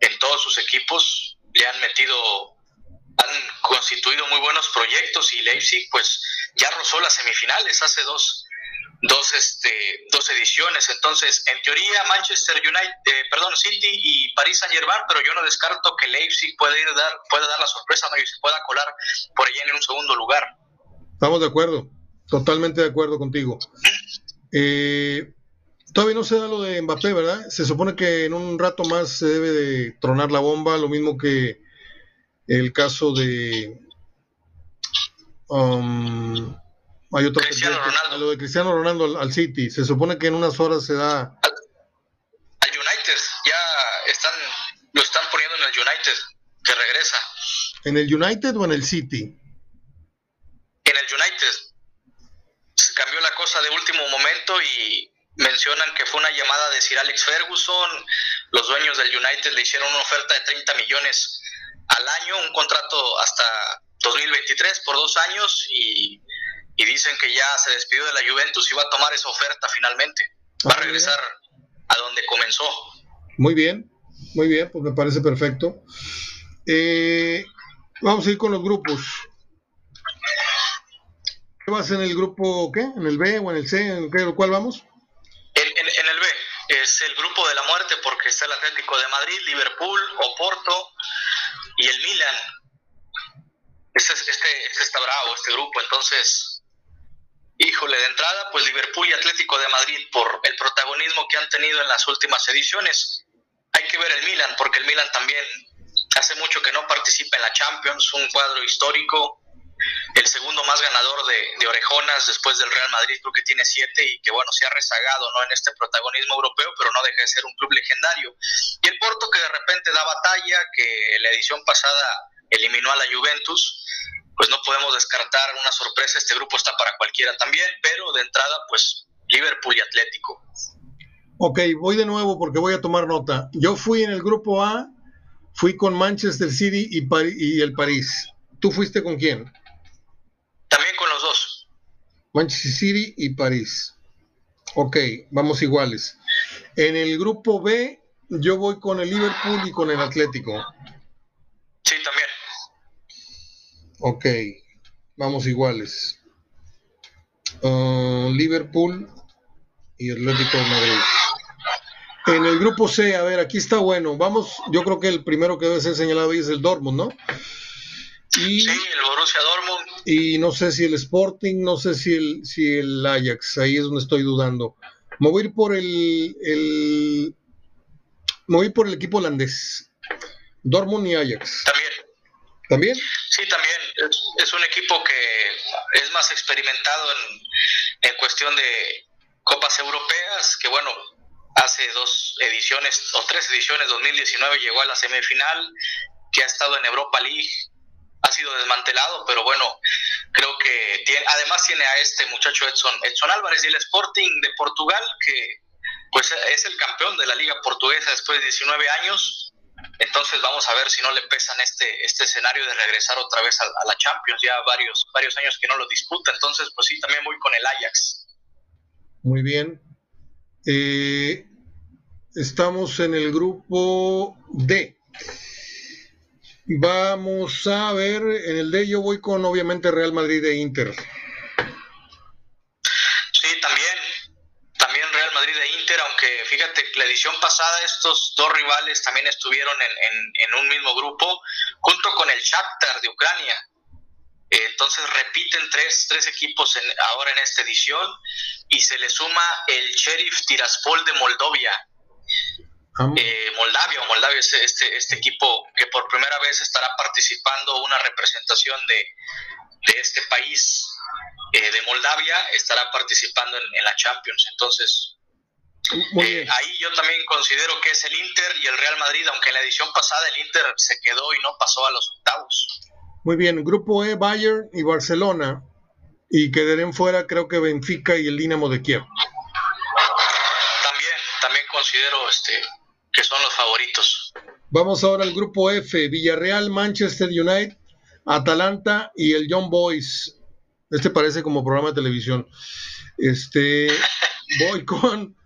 en todos sus equipos, le han metido, han constituido muy buenos proyectos y Leipzig pues ya rozó las semifinales hace dos, dos, este, dos ediciones. Entonces, en teoría, Manchester United, eh, perdón, City y París Saint Germain, pero yo no descarto que Leipzig pueda ir dar, pueda dar la sorpresa y se pueda colar por allá en un segundo lugar. Estamos de acuerdo, totalmente de acuerdo contigo. Eh, Todavía no se da lo de Mbappé, ¿verdad? Se supone que en un rato más se debe de tronar la bomba, lo mismo que el caso de... Um, hay otro Cristiano Ronaldo. lo de Cristiano Ronaldo al, City. Se supone que en unas horas se da... Al, United, ya están, lo están poniendo en el United, que regresa. ¿En el United o en el City? En el United. Se cambió la cosa de último momento y mencionan que fue una llamada de Sir Alex Ferguson, los dueños del United le hicieron una oferta de 30 millones al año, un contrato hasta 2023 por dos años y, dicen que ya se despidió de la Juventus y va a tomar esa oferta finalmente, va a regresar a donde comenzó. Muy bien, muy bien, pues me parece perfecto. Eh, vamos a ir con los grupos. ¿Qué vas en el grupo qué? ¿En el B o en el C? ¿En el cuál vamos? En, el B es el grupo de la muerte porque está el Atlético de Madrid, Liverpool, Oporto y el Milan. Este, este, este está bravo, este grupo. Entonces, híjole, de entrada, pues Liverpool y Atlético de Madrid por el protagonismo que han tenido en las últimas ediciones. Hay que ver el Milan porque el Milan también hace mucho que no participa en la Champions, un cuadro histórico el segundo más ganador de, orejonas después del Real Madrid, creo que tiene siete y que bueno, se ha rezagado ¿no? en este protagonismo europeo, pero no deja de ser un club legendario. Y el Porto que de repente da batalla, que la edición pasada eliminó a la Juventus, pues no podemos descartar una sorpresa, este grupo está para cualquiera también, pero de entrada pues Liverpool y Atlético. Ok, voy de nuevo porque voy a tomar nota. Yo fui en el grupo A, fui con Manchester City y, y el París. ¿Tú fuiste con quién? También con Manchester City y París. Ok, vamos iguales. En el grupo B, yo voy con el Liverpool y con el Atlético. Sí, también. Ok, vamos iguales. Uh, Liverpool y Atlético de Madrid. En el grupo C, a ver, aquí está bueno. Vamos, yo creo que el primero que debe ser señalado ahí es el Dortmund, ¿no? Y, sí, el Borussia Dortmund. Y no sé si el Sporting, no sé si el, si el Ajax, ahí es donde estoy dudando. Me voy a ir por el, el me voy por el equipo holandés. Dortmund y Ajax. También. ¿También? Sí, también. Es, un equipo que es más experimentado en, en cuestión de copas europeas, que bueno, hace dos ediciones o tres ediciones, 2019 llegó a la semifinal, que ha estado en Europa League, ha sido desmantelado, pero bueno, creo que tiene, además tiene a este muchacho Edson, Edson Álvarez y el Sporting de Portugal, que pues es el campeón de la liga portuguesa después de 19 años. Entonces vamos a ver si no le pesan este, este escenario de regresar otra vez a, la Champions, ya varios, varios años que no lo disputa. Entonces, pues sí, también voy con el Ajax. Muy bien. Eh, estamos en el grupo D. Vamos a ver, en el D yo voy con obviamente Real Madrid e Inter. Sí, también, también Real Madrid e Inter, aunque fíjate que la edición pasada estos dos rivales también estuvieron en, un mismo grupo, junto con el Shakhtar de Ucrania. entonces repiten tres, tres equipos ahora en esta edición y se le suma el Sheriff Tiraspol de Moldovia. Eh, Moldavia Moldavia es este, este equipo que por primera vez estará participando una representación de, este país eh, de Moldavia estará participando en, la Champions entonces eh, ahí yo también considero que es el Inter y el Real Madrid aunque en la edición pasada el Inter se quedó y no pasó a los octavos muy bien grupo E Bayern y Barcelona y quedarán fuera creo que Benfica y el Dinamo de Kiev. También, también considero este que son los favoritos. Vamos ahora al grupo F, Villarreal, Manchester United, Atalanta y el Young Boys. Este parece como programa de televisión. Este voy con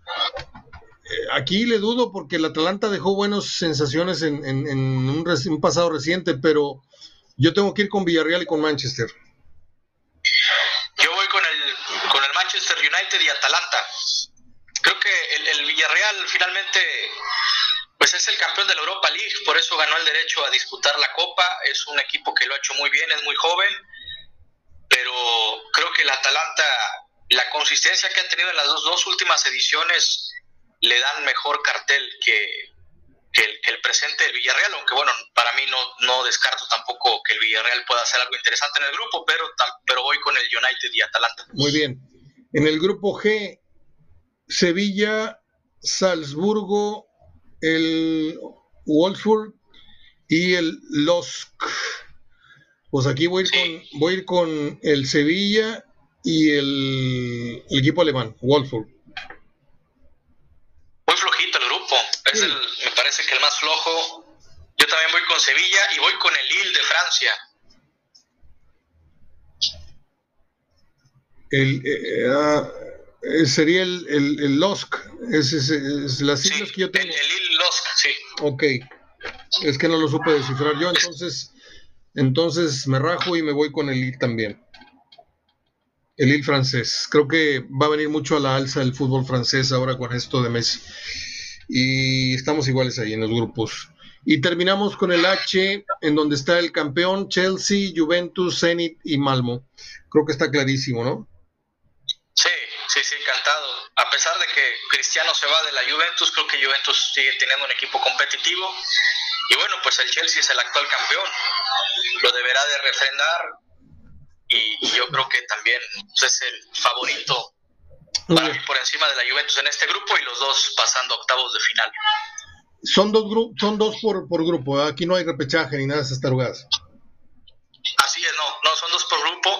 aquí le dudo porque el Atalanta dejó buenas sensaciones en, un pasado reciente, pero yo tengo que ir con Villarreal y con Manchester. Manchester United y Atalanta. Creo que el, Villarreal finalmente pues es el campeón de la Europa League, por eso ganó el derecho a disputar la Copa, es un equipo que lo ha hecho muy bien, es muy joven, pero creo que el Atalanta, la consistencia que ha tenido en las dos, últimas ediciones, le dan mejor cartel que, el, presente del Villarreal, aunque bueno, para mí no, no descarto tampoco que el Villarreal pueda hacer algo interesante en el grupo, pero, pero voy con el United y Atalanta. Muy bien. En el grupo G, Sevilla, Salzburgo, el Wolfsburg y el Losk. Pues aquí voy a ir, con, voy a ir con el Sevilla y el, equipo alemán, Wolfsburg. Muy flojito el grupo, es el, me parece que el más flojo. Yo también voy con Sevilla y voy con el Lille de Francia. el, eh, ah, eh, sería el, el, el LOSC, es, es, las siglas que yo tengo. El, el LOSC, sí. Ok, es que no lo supe descifrar yo, entonces, entonces me rajo y me voy con el IL también. El IL francés. Creo que va a venir mucho a la alza el fútbol francés ahora con esto de Messi. Y estamos iguales ahí en los grupos. Y terminamos con el H, en donde está el campeón Chelsea, Juventus, Zenit y Malmo. Creo que está clarísimo, ¿no? Sí, sí, sí, encantado. A pesar de que Cristiano se va de la Juventus, creo que Juventus sigue teniendo un equipo competitivo. Y bueno, pues el Chelsea es el actual campeón. Lo deberá de refrendar. Y, yo creo que también pues, es el favorito para por encima de la Juventus en este grupo y los dos pasando octavos de final. Son dos, son dos por, por grupo, ¿eh? aquí no hay repechaje ni nada de esas tarugadas. Así es, no, no, son dos por grupo.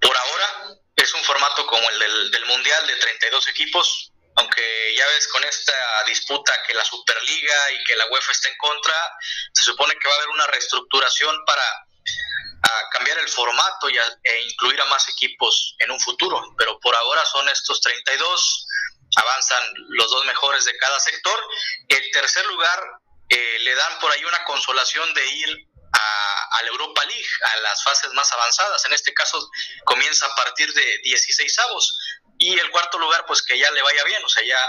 Por ahora, es un formato como el del, Mundial de 32 equipos, aunque ya ves con esta disputa que la Superliga y que la UEFA está en contra, se supone que va a haber una reestructuración para cambiar el formato y e incluir a más equipos en un futuro, pero por ahora son estos 32, avanzan los dos mejores de cada sector. El tercer lugar eh, le dan por ahí una consolación de ir a, la Europa League, a las fases más avanzadas. En este caso comienza a partir de 16 avos. Y el cuarto lugar, pues que ya le vaya bien, o sea, ya,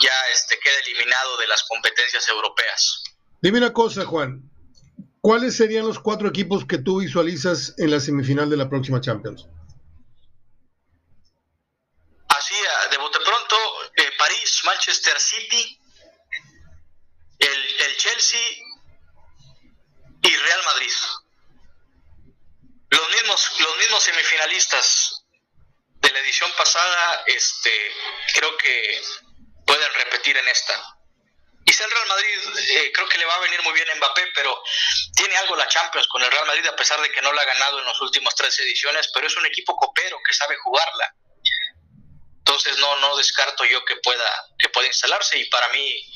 ya este, queda eliminado de las competencias europeas. Dime una cosa, Juan. ¿Cuáles serían los cuatro equipos que tú visualizas en la semifinal de la próxima Champions? Así, de bote pronto, eh, París, Manchester City, el, el Chelsea y Real Madrid. Los mismos, los mismos semifinalistas de la edición pasada, este, creo que pueden repetir en esta. Y el Real Madrid, eh, creo que le va a venir muy bien Mbappé, pero tiene algo la Champions con el Real Madrid, a pesar de que no la ha ganado en las últimas tres ediciones, pero es un equipo copero que sabe jugarla. Entonces no, no descarto yo que pueda, que pueda instalarse y para mí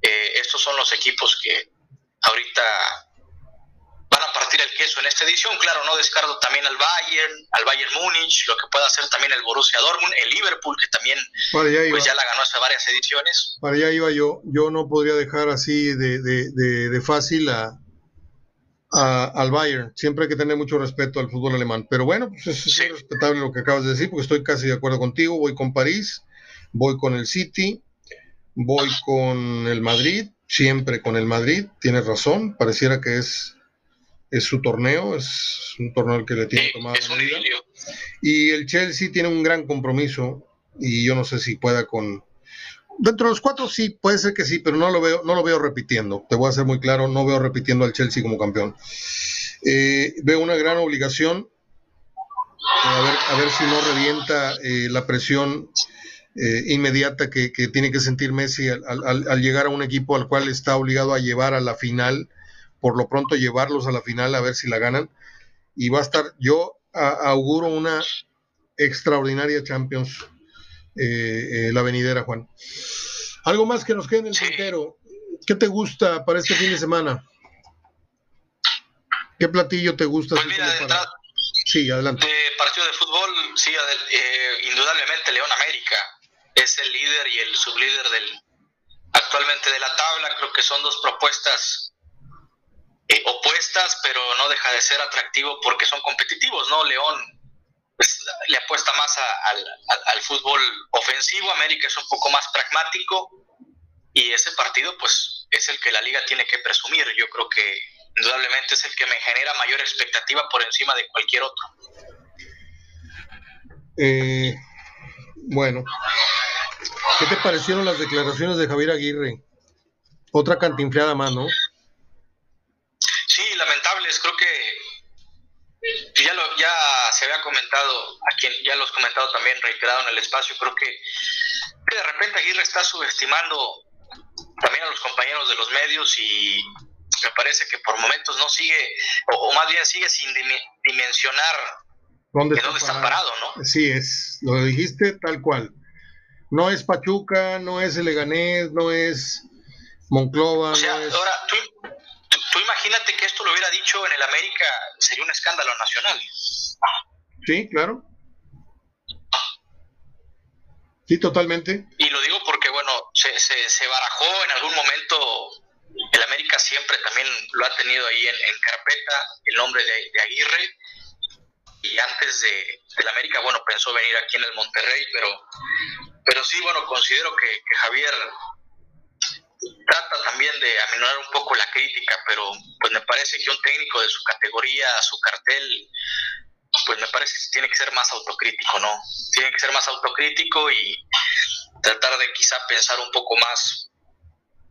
eh, estos son los equipos que ahorita a partir el queso en esta edición. Claro, no descarto también al Bayern, al Bayern Múnich, lo que pueda hacer también el Borussia Dortmund, el Liverpool, que también pues ya la ganó hace varias ediciones. Para allá iba yo. Yo no podría dejar así de, de, de, fácil a, al Bayern. Siempre hay que tener mucho respeto al fútbol alemán. Pero bueno, pues es, respetable lo que acabas de decir, porque estoy casi de acuerdo contigo. Voy con París, voy con el City, voy con el Madrid, siempre con el Madrid. Tienes razón, pareciera que es es su torneo, es un torneo al que le tiene tomado. Y el Chelsea tiene un gran compromiso y yo no sé si pueda con dentro de los cuatro sí, puede ser que sí, pero no lo veo, no lo veo repitiendo. Te voy a ser muy claro, no veo repitiendo al Chelsea como campeón. Eh, veo una gran obligación a, ver, si no revienta eh, la presión eh, inmediata que, tiene que sentir Messi al, llegar a un equipo al cual está obligado a llevar a la final por lo pronto llevarlos a la final a ver si la ganan. Y va a estar, yo auguro una extraordinaria Champions eh, eh, la venidera, Juan. Algo más que nos quede en el tintero. ¿Qué te gusta para este fin de semana? ¿Qué platillo te gusta? Pues mira, Sí, adelante. De partido de fútbol, sí, eh, indudablemente León América es el líder y el sublíder del actualmente de la tabla. Creo que son dos propuestas eh, opuestas, pero no deja de ser atractivo porque son competitivos, ¿no? León pues, le apuesta más al, fútbol ofensivo, América es un poco más pragmático y ese partido pues es el que la liga tiene que presumir. Yo creo que indudablemente es el que me genera mayor expectativa por encima de cualquier otro. Eh, bueno, ¿qué te parecieron las declaraciones de Javier Aguirre? Otra cantinfleada más, ¿no? Sí, lamentables, creo que ya, lo, ya se había comentado, a quien ya los comentado también reiterado en el espacio, creo que, de repente Aguirre está subestimando también a los compañeros de los medios y me parece que por momentos no sigue, o, más bien sigue sin dimensionar ¿Dónde, está, dónde está parado, ¿no? Sí, es, lo dijiste tal cual. No es Pachuca, no es el Leganés, no es Monclova. O sea, ahora tú, Tú imagínate que esto lo hubiera dicho en el América, sería un escándalo nacional. Sí, claro. Sí, totalmente. Y lo digo porque, bueno, se, se, barajó en algún momento, el América siempre también lo ha tenido ahí en, carpeta, el nombre de, Aguirre, y antes de, del América, bueno, pensó venir aquí en el Monterrey, pero, pero sí, bueno, considero que, que Javier trata también de aminorar un poco la crítica, pero pues me parece que un técnico de su categoría, su cartel, pues me parece que tiene que ser más autocrítico, ¿no? Tiene que ser más autocrítico y tratar de quizá pensar un poco más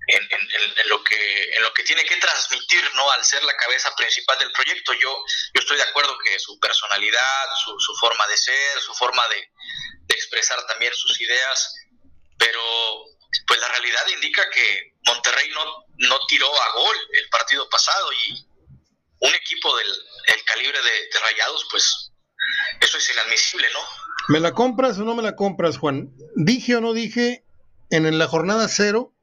en, lo que en lo que tiene que transmitir, ¿no? Al ser la cabeza principal del proyecto, yo yo estoy de acuerdo que su personalidad, su, forma de ser, su forma de expresar también sus ideas, pero pues la realidad indica que Monterrey no, no tiró a gol el partido pasado y un equipo del calibre de, Rayados, pues eso es inadmisible, ¿no? ¿Me la compras o no me la compras, Juan? Dije o no dije, en la jornada cero,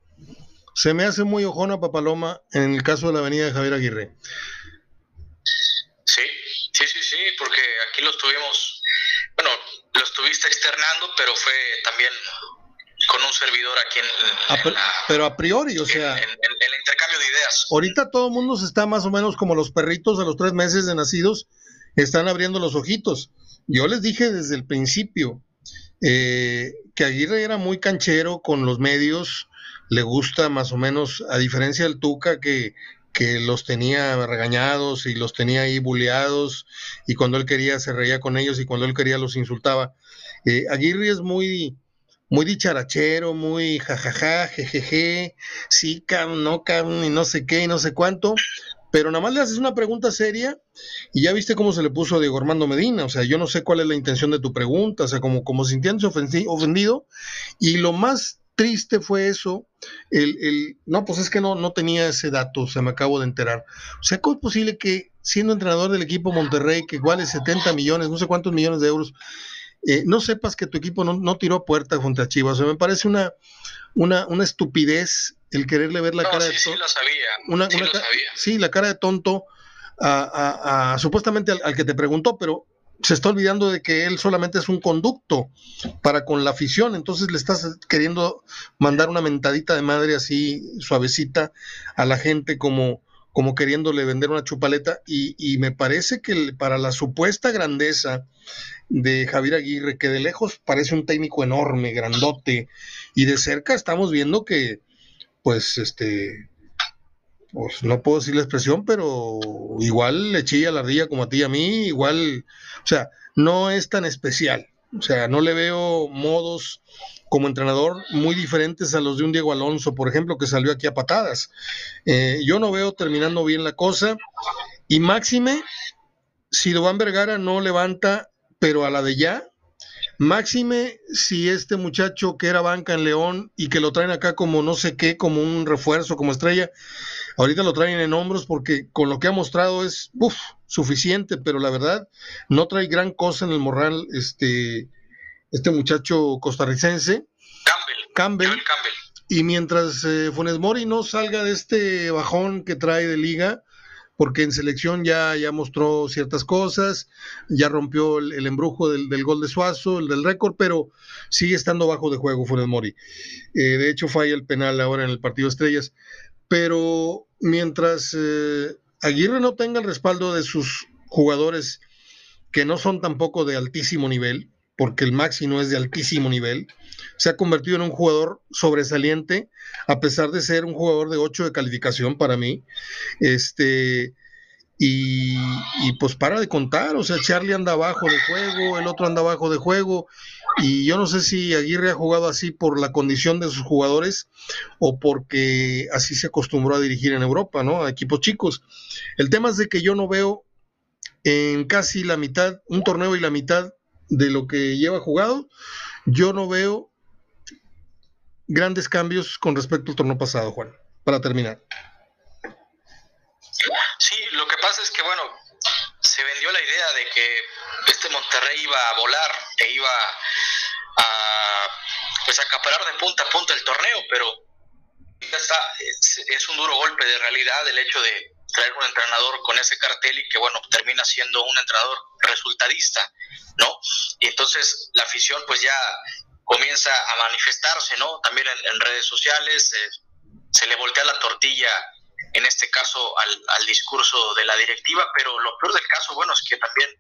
se me hace muy ojona Papaloma en el caso de la avenida de Javier Aguirre. Sí. sí, porque aquí lo estuvimos, bueno, lo estuviste externando, pero fue también con un servidor aquí en, pero a priori, o sea, en, el intercambio de ideas. Ahorita todo el mundo se está más o menos como los perritos a los tres meses de nacidos, están abriendo los ojitos. Yo les dije desde el principio eh, que Aguirre era muy canchero con los medios, le gusta más o menos, a diferencia del Tuca, que, que los tenía regañados y los tenía ahí buleados, y cuando él quería se reía con ellos y cuando él quería los insultaba. Eh, Aguirre es muy, muy dicharachero, muy jajaja, jejeje, sí, cam, no, cam, y no sé qué, y no sé cuánto, pero nada más le haces una pregunta seria y ya viste cómo se le puso a Diego Armando Medina, o sea, yo no sé cuál es la intención de tu pregunta, o sea, como, como sintiéndose ofendido, y lo más triste fue eso, el, el, no, pues es que no, no tenía ese dato, se me acabo de enterar. O sea, ¿cómo es posible que siendo entrenador del equipo Monterrey, que vale 70 millones, no sé cuántos millones de euros, eh, no sepas que tu equipo no, tiró a puerta contra Chivas. O sea, me parece una, una, una estupidez el quererle ver la cara de tonto. Sí, lo sabía. sí, lo sabía. sí, la cara de tonto a, supuestamente al, que te preguntó, pero se está olvidando de que él solamente es un conducto para con la afición, entonces le estás queriendo mandar una mentadita de madre así suavecita a la gente como, como queriéndole vender una chupaleta y, y me parece que para la supuesta grandeza de Javier Aguirre, que de lejos parece un técnico enorme, grandote, y de cerca estamos viendo que, pues, este, pues no puedo decir la expresión, pero igual le chilla la ardilla como a ti y a mí, igual, o sea, no es tan especial, o sea, no le veo modos como entrenador muy diferentes a los de un Diego Alonso, por ejemplo, que salió aquí a patadas. Eh, yo no veo terminando bien la cosa, y máxime, si Dován Vergara no levanta pero a la de ya, máxime si este muchacho que era banca en León y que lo traen acá como no sé qué, como un refuerzo, como estrella, ahorita lo traen en hombros porque con lo que ha mostrado es suficiente, pero la verdad no trae gran cosa en el morral este, este muchacho costarricense. Campbell. Campbell. Y mientras eh, Funes Mori no salga de este bajón que trae de liga, porque en selección ya, ya mostró ciertas cosas, ya rompió el, embrujo del, gol de Suazo, el del récord, pero sigue estando bajo de juego Funes Mori. Eh, de hecho, falla el penal ahora en el partido Estrellas. Pero mientras eh, Aguirre no tenga el respaldo de sus jugadores, que no son tampoco de altísimo nivel, porque el Maxi no es de altísimo nivel, se ha convertido en un jugador sobresaliente, a pesar de ser un jugador de 8 de calificación para mí. Este, y, pues para de contar, o sea, Charlie anda abajo de juego, el otro anda abajo de juego, y yo no sé si Aguirre ha jugado así por la condición de sus jugadores o porque así se acostumbró a dirigir en Europa, ¿no? A equipos chicos. El tema es de que yo no veo en casi la mitad, un torneo y la mitad de lo que lleva jugado, yo no veo grandes cambios con respecto al torneo pasado, Juan, para terminar. Sí, lo que pasa es que, bueno, se vendió la idea de que este Monterrey iba a volar e iba a pues acaparar de punta a punta el torneo, pero está, es, un duro golpe de realidad el hecho de traer un entrenador con ese cartel y que bueno termina siendo un entrenador resultadista, ¿no? Y entonces la afición pues ya comienza a manifestarse, ¿no? También en, redes sociales, eh, se le voltea la tortilla, en este caso, al, al, discurso de la directiva, pero lo peor del caso, bueno, es que también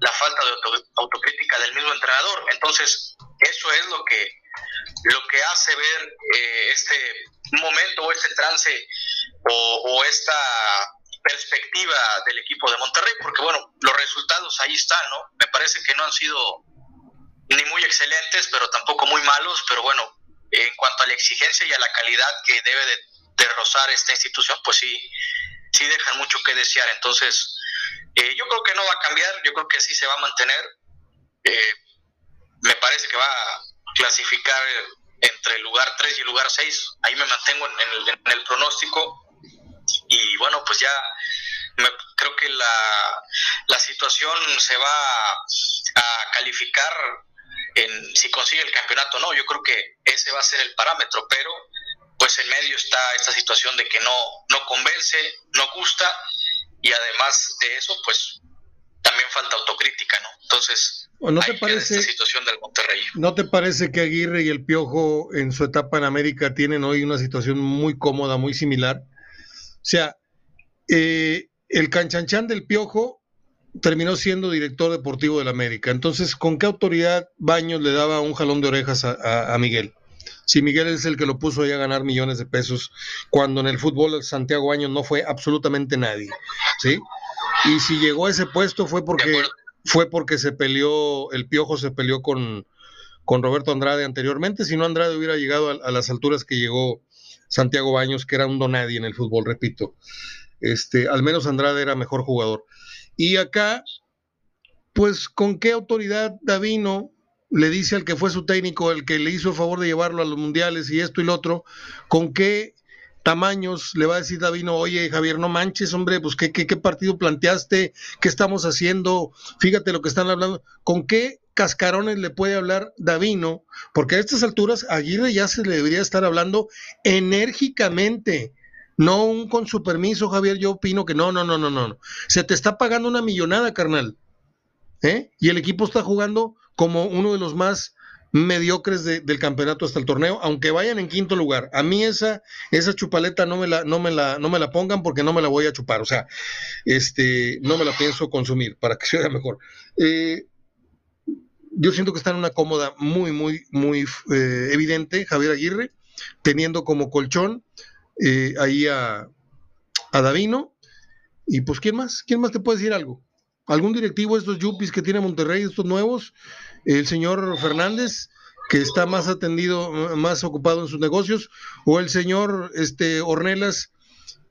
la falta de autocrítica del mismo entrenador. Entonces, eso es lo que, lo que hace ver eh, este momento o este trance o esta perspectiva del equipo de Monterrey, porque bueno, los resultados ahí están, ¿no? Me parece que no han sido ni muy excelentes, pero tampoco muy malos, pero bueno, en cuanto a la exigencia y a la calidad que debe de, rozar esta institución, pues sí, sí dejan mucho que desear. Entonces, eh, yo creo que no va a cambiar, yo creo que sí se va a mantener. Eh, me parece que va a clasificar entre el lugar 3 y el lugar 6. Ahí me mantengo en el, en el pronóstico. Y bueno, pues ya creo que la, la situación se va a calificar en si consigue el campeonato o no. Yo creo que ese va a ser el parámetro, pero pues en medio está esta situación de que no, no convence, no gusta y además de eso, pues también falta autocrítica, ¿no? Entonces, ¿No te parece situación del Monterrey? ¿No te parece que Aguirre y el Piojo en su etapa en América tienen hoy una situación muy cómoda, muy similar? O sea, eh, el canchanchan del Piojo terminó siendo director deportivo del América. Entonces, ¿con qué autoridad Baños le daba un jalón de orejas a, Miguel? Si Miguel es el que lo puso ahí a ganar millones de pesos, cuando en el fútbol Santiago Baños no fue absolutamente nadie, ¿sí? Y si llegó a ese puesto fue porque fue porque se peleó, el Piojo se peleó con, con Roberto Andrade anteriormente, si no Andrade hubiera llegado a, las alturas que llegó Santiago Baños, que era un donadie en el fútbol, repito. Este, al menos Andrade era mejor jugador. Y acá, pues, ¿con qué autoridad Davino le dice al que fue su técnico, el que le hizo el favor de llevarlo a los mundiales y esto y lo otro, con qué tamaños, le va a decir Davino, oye Javier, no manches, hombre, pues ¿qué, qué, partido planteaste, qué estamos haciendo, fíjate lo que están hablando, ¿con qué cascarones le puede hablar Davino? Porque a estas alturas Aguirre ya se le debería estar hablando enérgicamente. No un con su permiso, Javier, yo opino que no, no, no, no, no. Se te está pagando una millonada, carnal. ¿Eh? Y el equipo está jugando como uno de los más mediocres del campeonato hasta el torneo, aunque vayan en quinto lugar. A mí esa, esa chupaleta no me la, no me la, no me la pongan porque no me la voy a chupar. O sea, este, no me la pienso consumir para que sea mejor. Eh, yo siento que está en una cómoda muy, muy, muy eh, evidente, Javier Aguirre, teniendo como colchón eh, ahí a, a Davino. Y pues, ¿quién más? ¿Quién más te puede decir algo? ¿Algún directivo de estos yuppies que tiene Monterrey, estos nuevos? el señor Fernández, que está más atendido, más ocupado en sus negocios, o el señor este, Ornelas,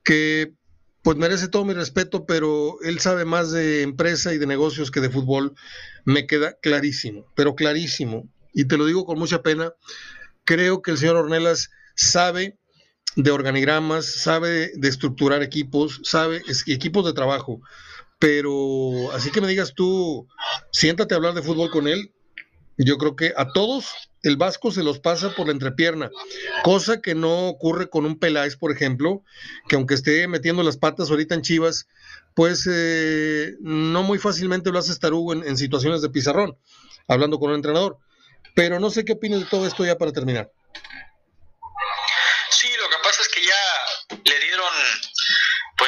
que pues merece todo mi respeto, pero él sabe más de empresa y de negocios que de fútbol, me queda clarísimo, pero clarísimo. Y te lo digo con mucha pena, creo que el señor Ornelas sabe de organigramas, sabe de estructurar equipos, sabe equipos de trabajo, pero así que me digas tú, siéntate a hablar de fútbol con él, yo creo que a todos el Vasco se los pasa por la entrepierna, cosa que no ocurre con un Peláez, por ejemplo, que aunque esté metiendo las patas ahorita en Chivas, pues eh, no muy fácilmente lo hace Tarugo en, en, situaciones de pizarrón, hablando con un entrenador. Pero no sé qué opinas de todo esto ya para terminar.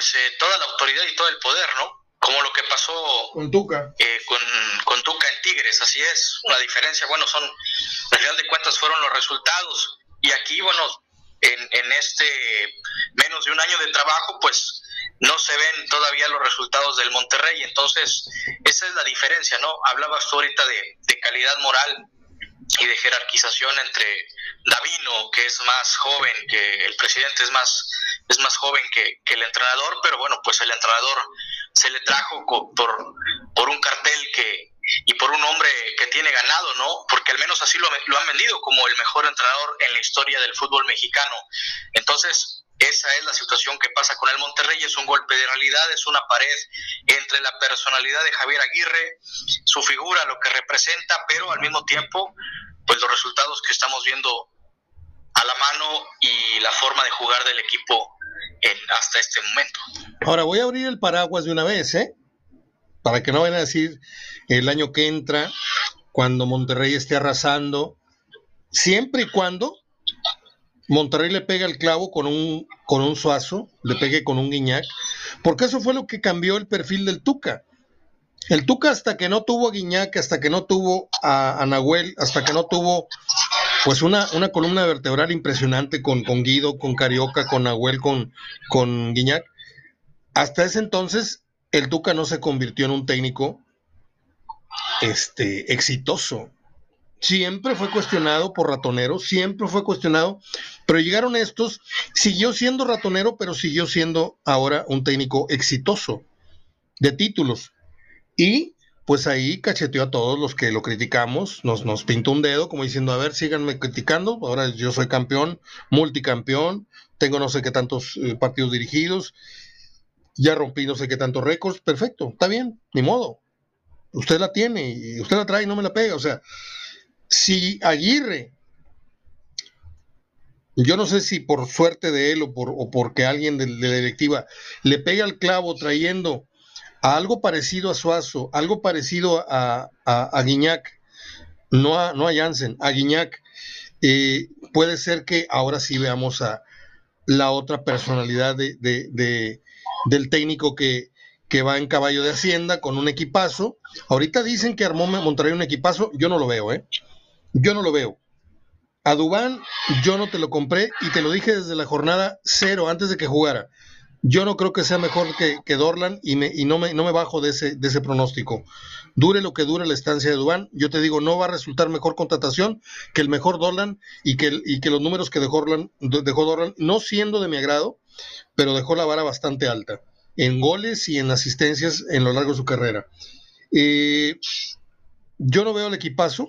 Pues eh, toda la autoridad y todo el poder, ¿no? como lo que pasó con Tuca. Eh, con, Tuca en Tigres, así es. La diferencia, bueno, son, al final de cuentas fueron los resultados. Y aquí, bueno, en, en este menos de un año de trabajo, pues no se ven todavía los resultados del Monterrey. Entonces, esa es la diferencia, ¿no? Hablabas tú ahorita de, de calidad moral y de jerarquización entre Davino, que es más joven, que el presidente es más, es más joven que, que el entrenador, pero bueno, pues el entrenador se le trajo por, por un cartel que y por un hombre que tiene ganado, ¿no? Porque al menos así lo, lo han vendido como el mejor entrenador en la historia del fútbol mexicano. Entonces, esa es la situación que pasa con el Monterrey, es un golpe de realidad, es una pared entre la personalidad de Javier Aguirre, su figura, lo que representa, pero al mismo tiempo, pues los resultados que estamos viendo a la mano y la forma de jugar del equipo hasta este momento. Ahora voy a abrir el paraguas de una vez, ¿eh? Para que no vayan a decir el año que entra, cuando Monterrey esté arrasando, siempre y cuando Monterrey le pega el clavo con un, con un suazo, le pegue con un guiñac, porque eso fue lo que cambió el perfil del Tuca. El Tuca hasta que no tuvo a Guiñac, hasta que no tuvo a, a Nahuel, hasta que no tuvo pues una, una columna vertebral impresionante con, con Guido, con Carioca, con Nahuel, con, con Guiñac. Hasta ese entonces, el Tuca no se convirtió en un técnico este, exitoso. Siempre fue cuestionado por ratonero, siempre fue cuestionado, pero llegaron estos, siguió siendo ratonero, pero siguió siendo ahora un técnico exitoso de títulos. Y pues ahí cacheteó a todos los que lo criticamos, nos, nos pintó un dedo como diciendo, a ver, síganme criticando, ahora yo soy campeón, multicampeón, tengo no sé qué tantos eh, partidos dirigidos, ya rompí no sé qué tantos récords, perfecto, está bien, ni modo, usted la tiene y usted la trae y no me la pega, o sea, si Aguirre, yo no sé si por suerte de él o, por, o porque alguien de, de la directiva le pega el clavo trayendo a algo parecido a Suazo, algo parecido a, a, no a, no a a Guiñac, eh, puede ser que ahora sí veamos a la otra personalidad de, del técnico que, que va en caballo de Hacienda con un equipazo. Ahorita dicen que armó Monterrey un equipazo, yo no lo veo, ¿eh? Yo no lo veo. A Dubán yo no te lo compré y te lo dije desde la jornada cero, antes de que jugara. Yo no creo que sea mejor que, que Dorlan y, me, y no, me, no me bajo de ese, de ese pronóstico. Dure lo que dure la estancia de Dubán, yo te digo, no va a resultar mejor contratación que el mejor Dorlan y que, y que los números que dejó Dorlan, dejó Dorlan, no siendo de mi agrado, pero dejó la vara bastante alta en goles y en asistencias en lo largo de su carrera. Eh, yo no veo el equipazo,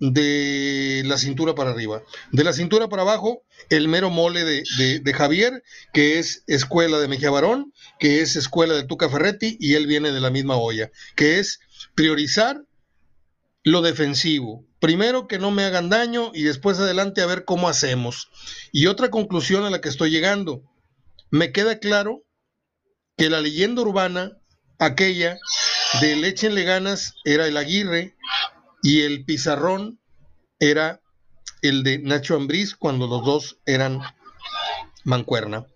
de la cintura para arriba. De la cintura para abajo, el mero mole de, Javier, que es escuela de Mejía Barón, que es escuela de Tuca Ferretti, y él viene de la misma olla, que es priorizar lo defensivo. Primero que no me hagan daño y después adelante a ver cómo hacemos. Y otra conclusión a la que estoy llegando. Me queda claro que la leyenda urbana, aquella de Lechenle ganas, era el Aguirre, y el pizarrón era el de Nacho Ambriz cuando los dos eran mancuerna.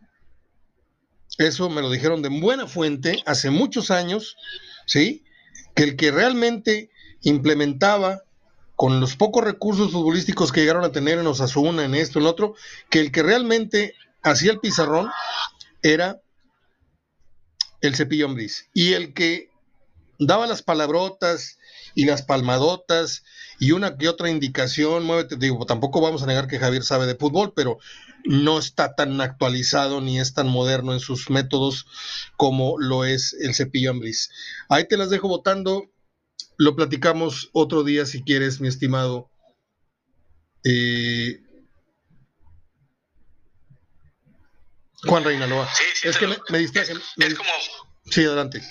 Eso me lo dijeron de buena fuente hace muchos años, ¿sí? Que el que realmente implementaba con los pocos recursos futbolísticos que llegaron a tener en Osasuna, en esto, en otro, que el que realmente hacía el pizarrón era el cepillo Ambriz. Y el que daba las palabrotas y las palmadotas y una que otra indicación, muévete, digo, tampoco vamos a negar que Javier sabe de fútbol, pero no está tan actualizado ni es tan moderno en sus métodos como lo es el cepillo Ambris. Ahí te las dejo votando, lo platicamos otro día si quieres, mi estimado. Eh, Juan Reinaloa. Sí, es que me, me Es, como... Sí, adelante.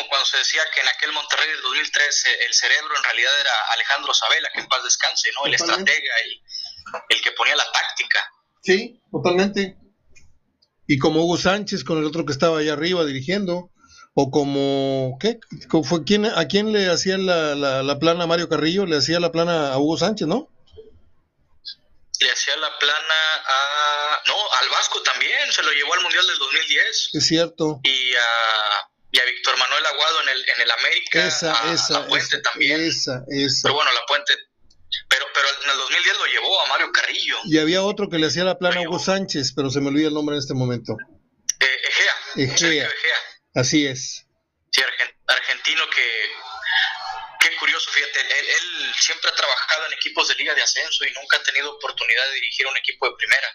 Como cuando se decía que en aquel Monterrey del 2003 eh, el cerebro en realidad era Alejandro Sabela, que en paz descanse, ¿no? El estratega, el, el que ponía la táctica. Sí, totalmente. Y como Hugo Sánchez con el otro que estaba allá arriba dirigiendo, o como, ¿qué? ¿Fue, quién, ¿A quién le hacía la, la, la plana a Mario Carrillo? Le hacía la plana a Hugo Sánchez, ¿no? le hacía la plana a. No, al Vasco también, se lo llevó al Mundial del 2010. Es cierto. Y a, y a Víctor Manuel Aguado en el, en el América. Esa, a, esa. Puente también. Esa, esa. Pero bueno, la Puente. Pero, pero en el 2010 lo llevó a Mario Carrillo. Y había otro que le hacía la plana a Hugo Sánchez, pero se me olvida el nombre en este momento. Eh, Egea. Egea. Egea. Así es. Sí, argentino que Qué curioso, fíjate, él, siempre ha trabajado en equipos de liga de ascenso y nunca ha tenido oportunidad de dirigir un equipo de primera.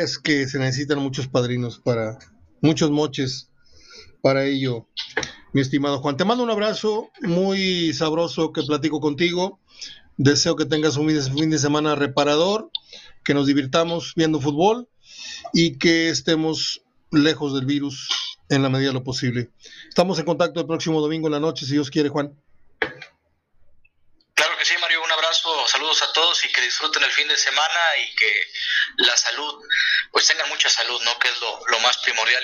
Es que se necesitan muchos padrinos para, muchos moches para ello, mi estimado Juan. Te mando un abrazo muy sabroso que platico contigo. Deseo que tengas un fin de semana reparador, que nos divirtamos viendo fútbol y que estemos lejos del virus en la medida de lo posible. Estamos en contacto el próximo domingo en la noche, si Dios quiere, Juan. Claro que sí, Mario, un abrazo, saludos a todos y que disfruten el fin de semana y que la salud, pues tengan mucha salud, ¿no? Que es lo, más primordial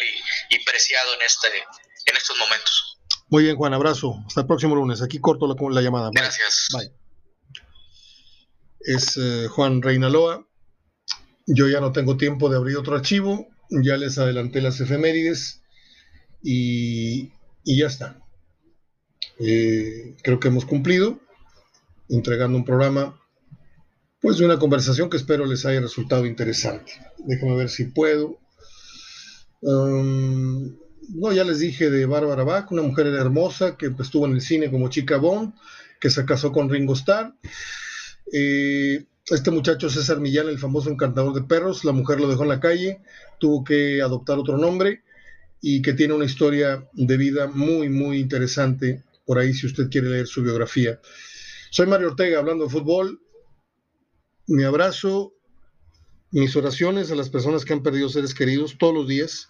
y, preciado en, este, en estos momentos. Muy bien, Juan, abrazo. Hasta el próximo lunes. Aquí corto la, la llamada. Gracias. Bye. Es eh, Juan Reinaloa. Yo ya no tengo tiempo de abrir otro archivo. Ya les adelanté las efemérides y, y ya está. Eh, creo que hemos cumplido entregando un programa pues de una conversación que espero les haya resultado interesante. Déjame ver si puedo. Um, no, ya les dije de Bárbara Bach, una mujer hermosa que pues, estuvo en el cine como chica Bond, que se casó con Ringo Starr. Eh, este muchacho César Millán, el famoso encantador de perros, la mujer lo dejó en la calle, tuvo que adoptar otro nombre y que tiene una historia de vida muy, muy interesante por ahí si usted quiere leer su biografía. Soy Mario Ortega hablando de fútbol. Mi abrazo, mis oraciones a las personas que han perdido seres queridos todos los días.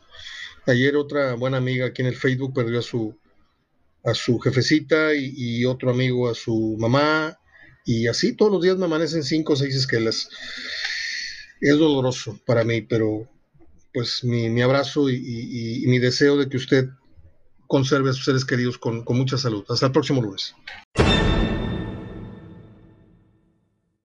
Ayer otra buena amiga aquí en el Facebook perdió a su, a su jefecita y, otro amigo a su mamá. Y así todos los días me amanecen cinco o seis esquelas. Es doloroso para mí, pero pues mi, abrazo y, mi deseo de que usted conserve a sus seres queridos con, con mucha salud. Hasta el próximo lunes.